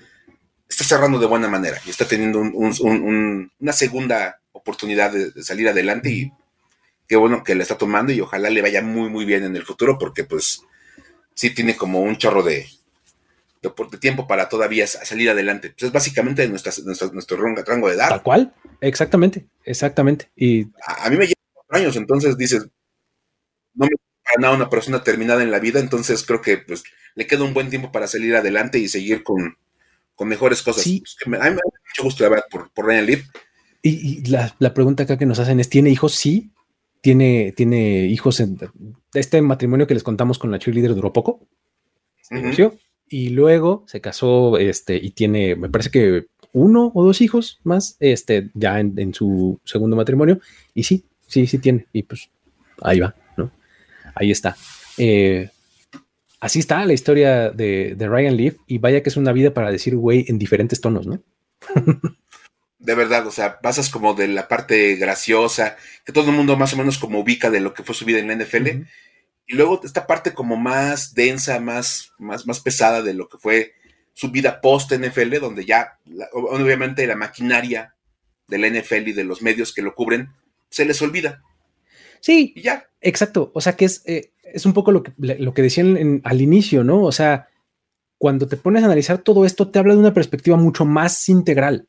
Speaker 3: está cerrando de buena manera y está teniendo una segunda oportunidad de, salir adelante y qué bueno que le está tomando y ojalá le vaya muy, muy bien en el futuro porque pues sí tiene como un chorro de, de, tiempo para todavía salir adelante. Pues es básicamente nuestra, nuestro rango de edad.
Speaker 1: Tal cual, exactamente, exactamente. Y
Speaker 3: a, a mí me lleva años, entonces dices, no me para una persona terminada en la vida, entonces creo que pues le queda un buen tiempo para salir adelante y seguir con, mejores cosas. Sí. a mí me da mucho gusto, la verdad, por, por Ryan Leaf.
Speaker 1: Y, la, pregunta acá que nos hacen es, ¿tiene hijos? Sí, tiene, tiene hijos. En, este matrimonio que les contamos con la cheerleader duró poco. y luego se casó este, y tiene, me parece que uno o dos hijos más este, ya en, su segundo matrimonio. Y sí, sí, sí tiene. Y pues ahí va. Ahí está. Eh, así está la historia de, de Ryan Leaf. Y vaya que es una vida para decir güey en diferentes tonos, ¿no?
Speaker 3: de verdad, o sea, pasas como de la parte graciosa, que todo el mundo más o menos como ubica de lo que fue su vida en la NFL, y luego esta parte como más densa, más, más, más pesada de lo que fue su vida post-NFL, donde ya, obviamente, la maquinaria de la NFL y de los medios que lo cubren, se les olvida.
Speaker 1: Sí, y ya. Exacto, o sea que es, eh, es un poco lo que, lo que decían al inicio, ¿no? O sea, cuando te pones a analizar todo esto, te habla de una perspectiva mucho más integral.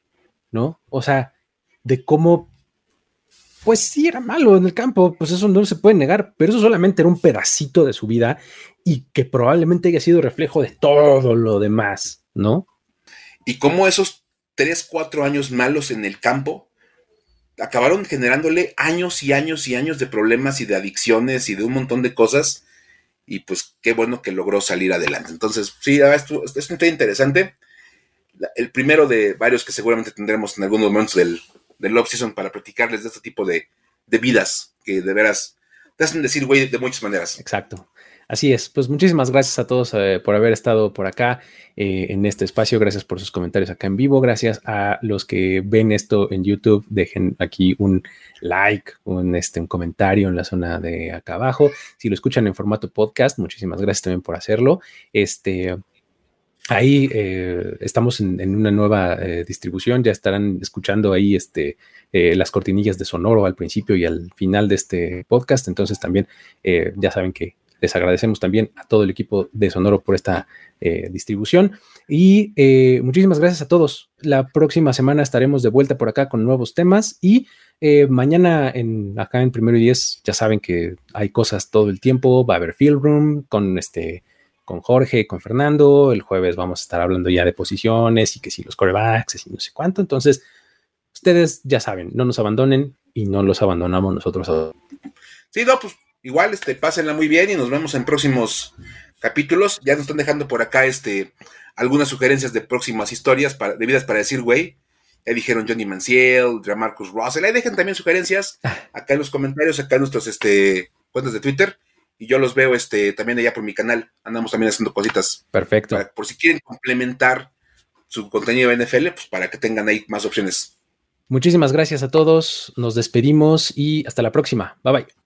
Speaker 1: ¿no? O sea, de cómo, pues sí era malo en el campo, pues eso no se puede negar, pero eso solamente era un pedacito de su vida y que probablemente haya sido reflejo de todo lo demás, ¿no?
Speaker 3: Y cómo esos tres, cuatro años malos en el campo acabaron generándole años y años y años de problemas y de adicciones y de un montón de cosas. Y pues qué bueno que logró salir adelante. Entonces, sí, esto, es muy interesante el primero de varios que seguramente tendremos en algunos momentos del, del off-season para platicarles de este tipo de, vidas que de veras te hacen decir, güey, de muchas maneras.
Speaker 1: Exacto. Así es, pues muchísimas gracias a todos eh, por haber estado por acá eh, en este espacio, gracias por sus comentarios acá en vivo, gracias a los que ven esto en YouTube, dejen aquí un like, un, este, un comentario en la zona de acá abajo, si lo escuchan en formato podcast, muchísimas gracias también por hacerlo, este, Ahí eh, estamos en, una nueva distribución, ya estarán escuchando ahí este, las cortinillas de Sonoro al principio y al final de este podcast, entonces también ya saben que les agradecemos también a todo el equipo de Sonoro por esta distribución y muchísimas gracias a todos. La próxima semana estaremos de vuelta por acá con nuevos temas y mañana en, acá en Primero y Diez ya saben que hay cosas todo el tiempo, va a haber Field Room con este con Jorge, con Fernando. El jueves vamos a estar hablando ya de posiciones y que si los corebacks y no sé cuánto. Entonces, ustedes ya saben, no nos abandonen y no los abandonamos nosotros.
Speaker 3: Sí, no, pues igual, este, pásenla muy bien y nos vemos en próximos capítulos. Ya nos están dejando por acá este, algunas sugerencias de próximas historias para, de vidas para decir, güey. Ya dijeron Johnny Manciel, Marcus Russell. Ahí dejen también sugerencias <laughs> acá en los comentarios, acá en nuestros este, cuentas de Twitter y yo los veo este, también allá por mi canal. Andamos también haciendo cositas.
Speaker 1: Perfecto.
Speaker 3: por si quieren complementar su contenido de NFL, pues para que tengan ahí más opciones.
Speaker 1: Muchísimas gracias a todos. Nos despedimos y hasta la próxima. Bye bye.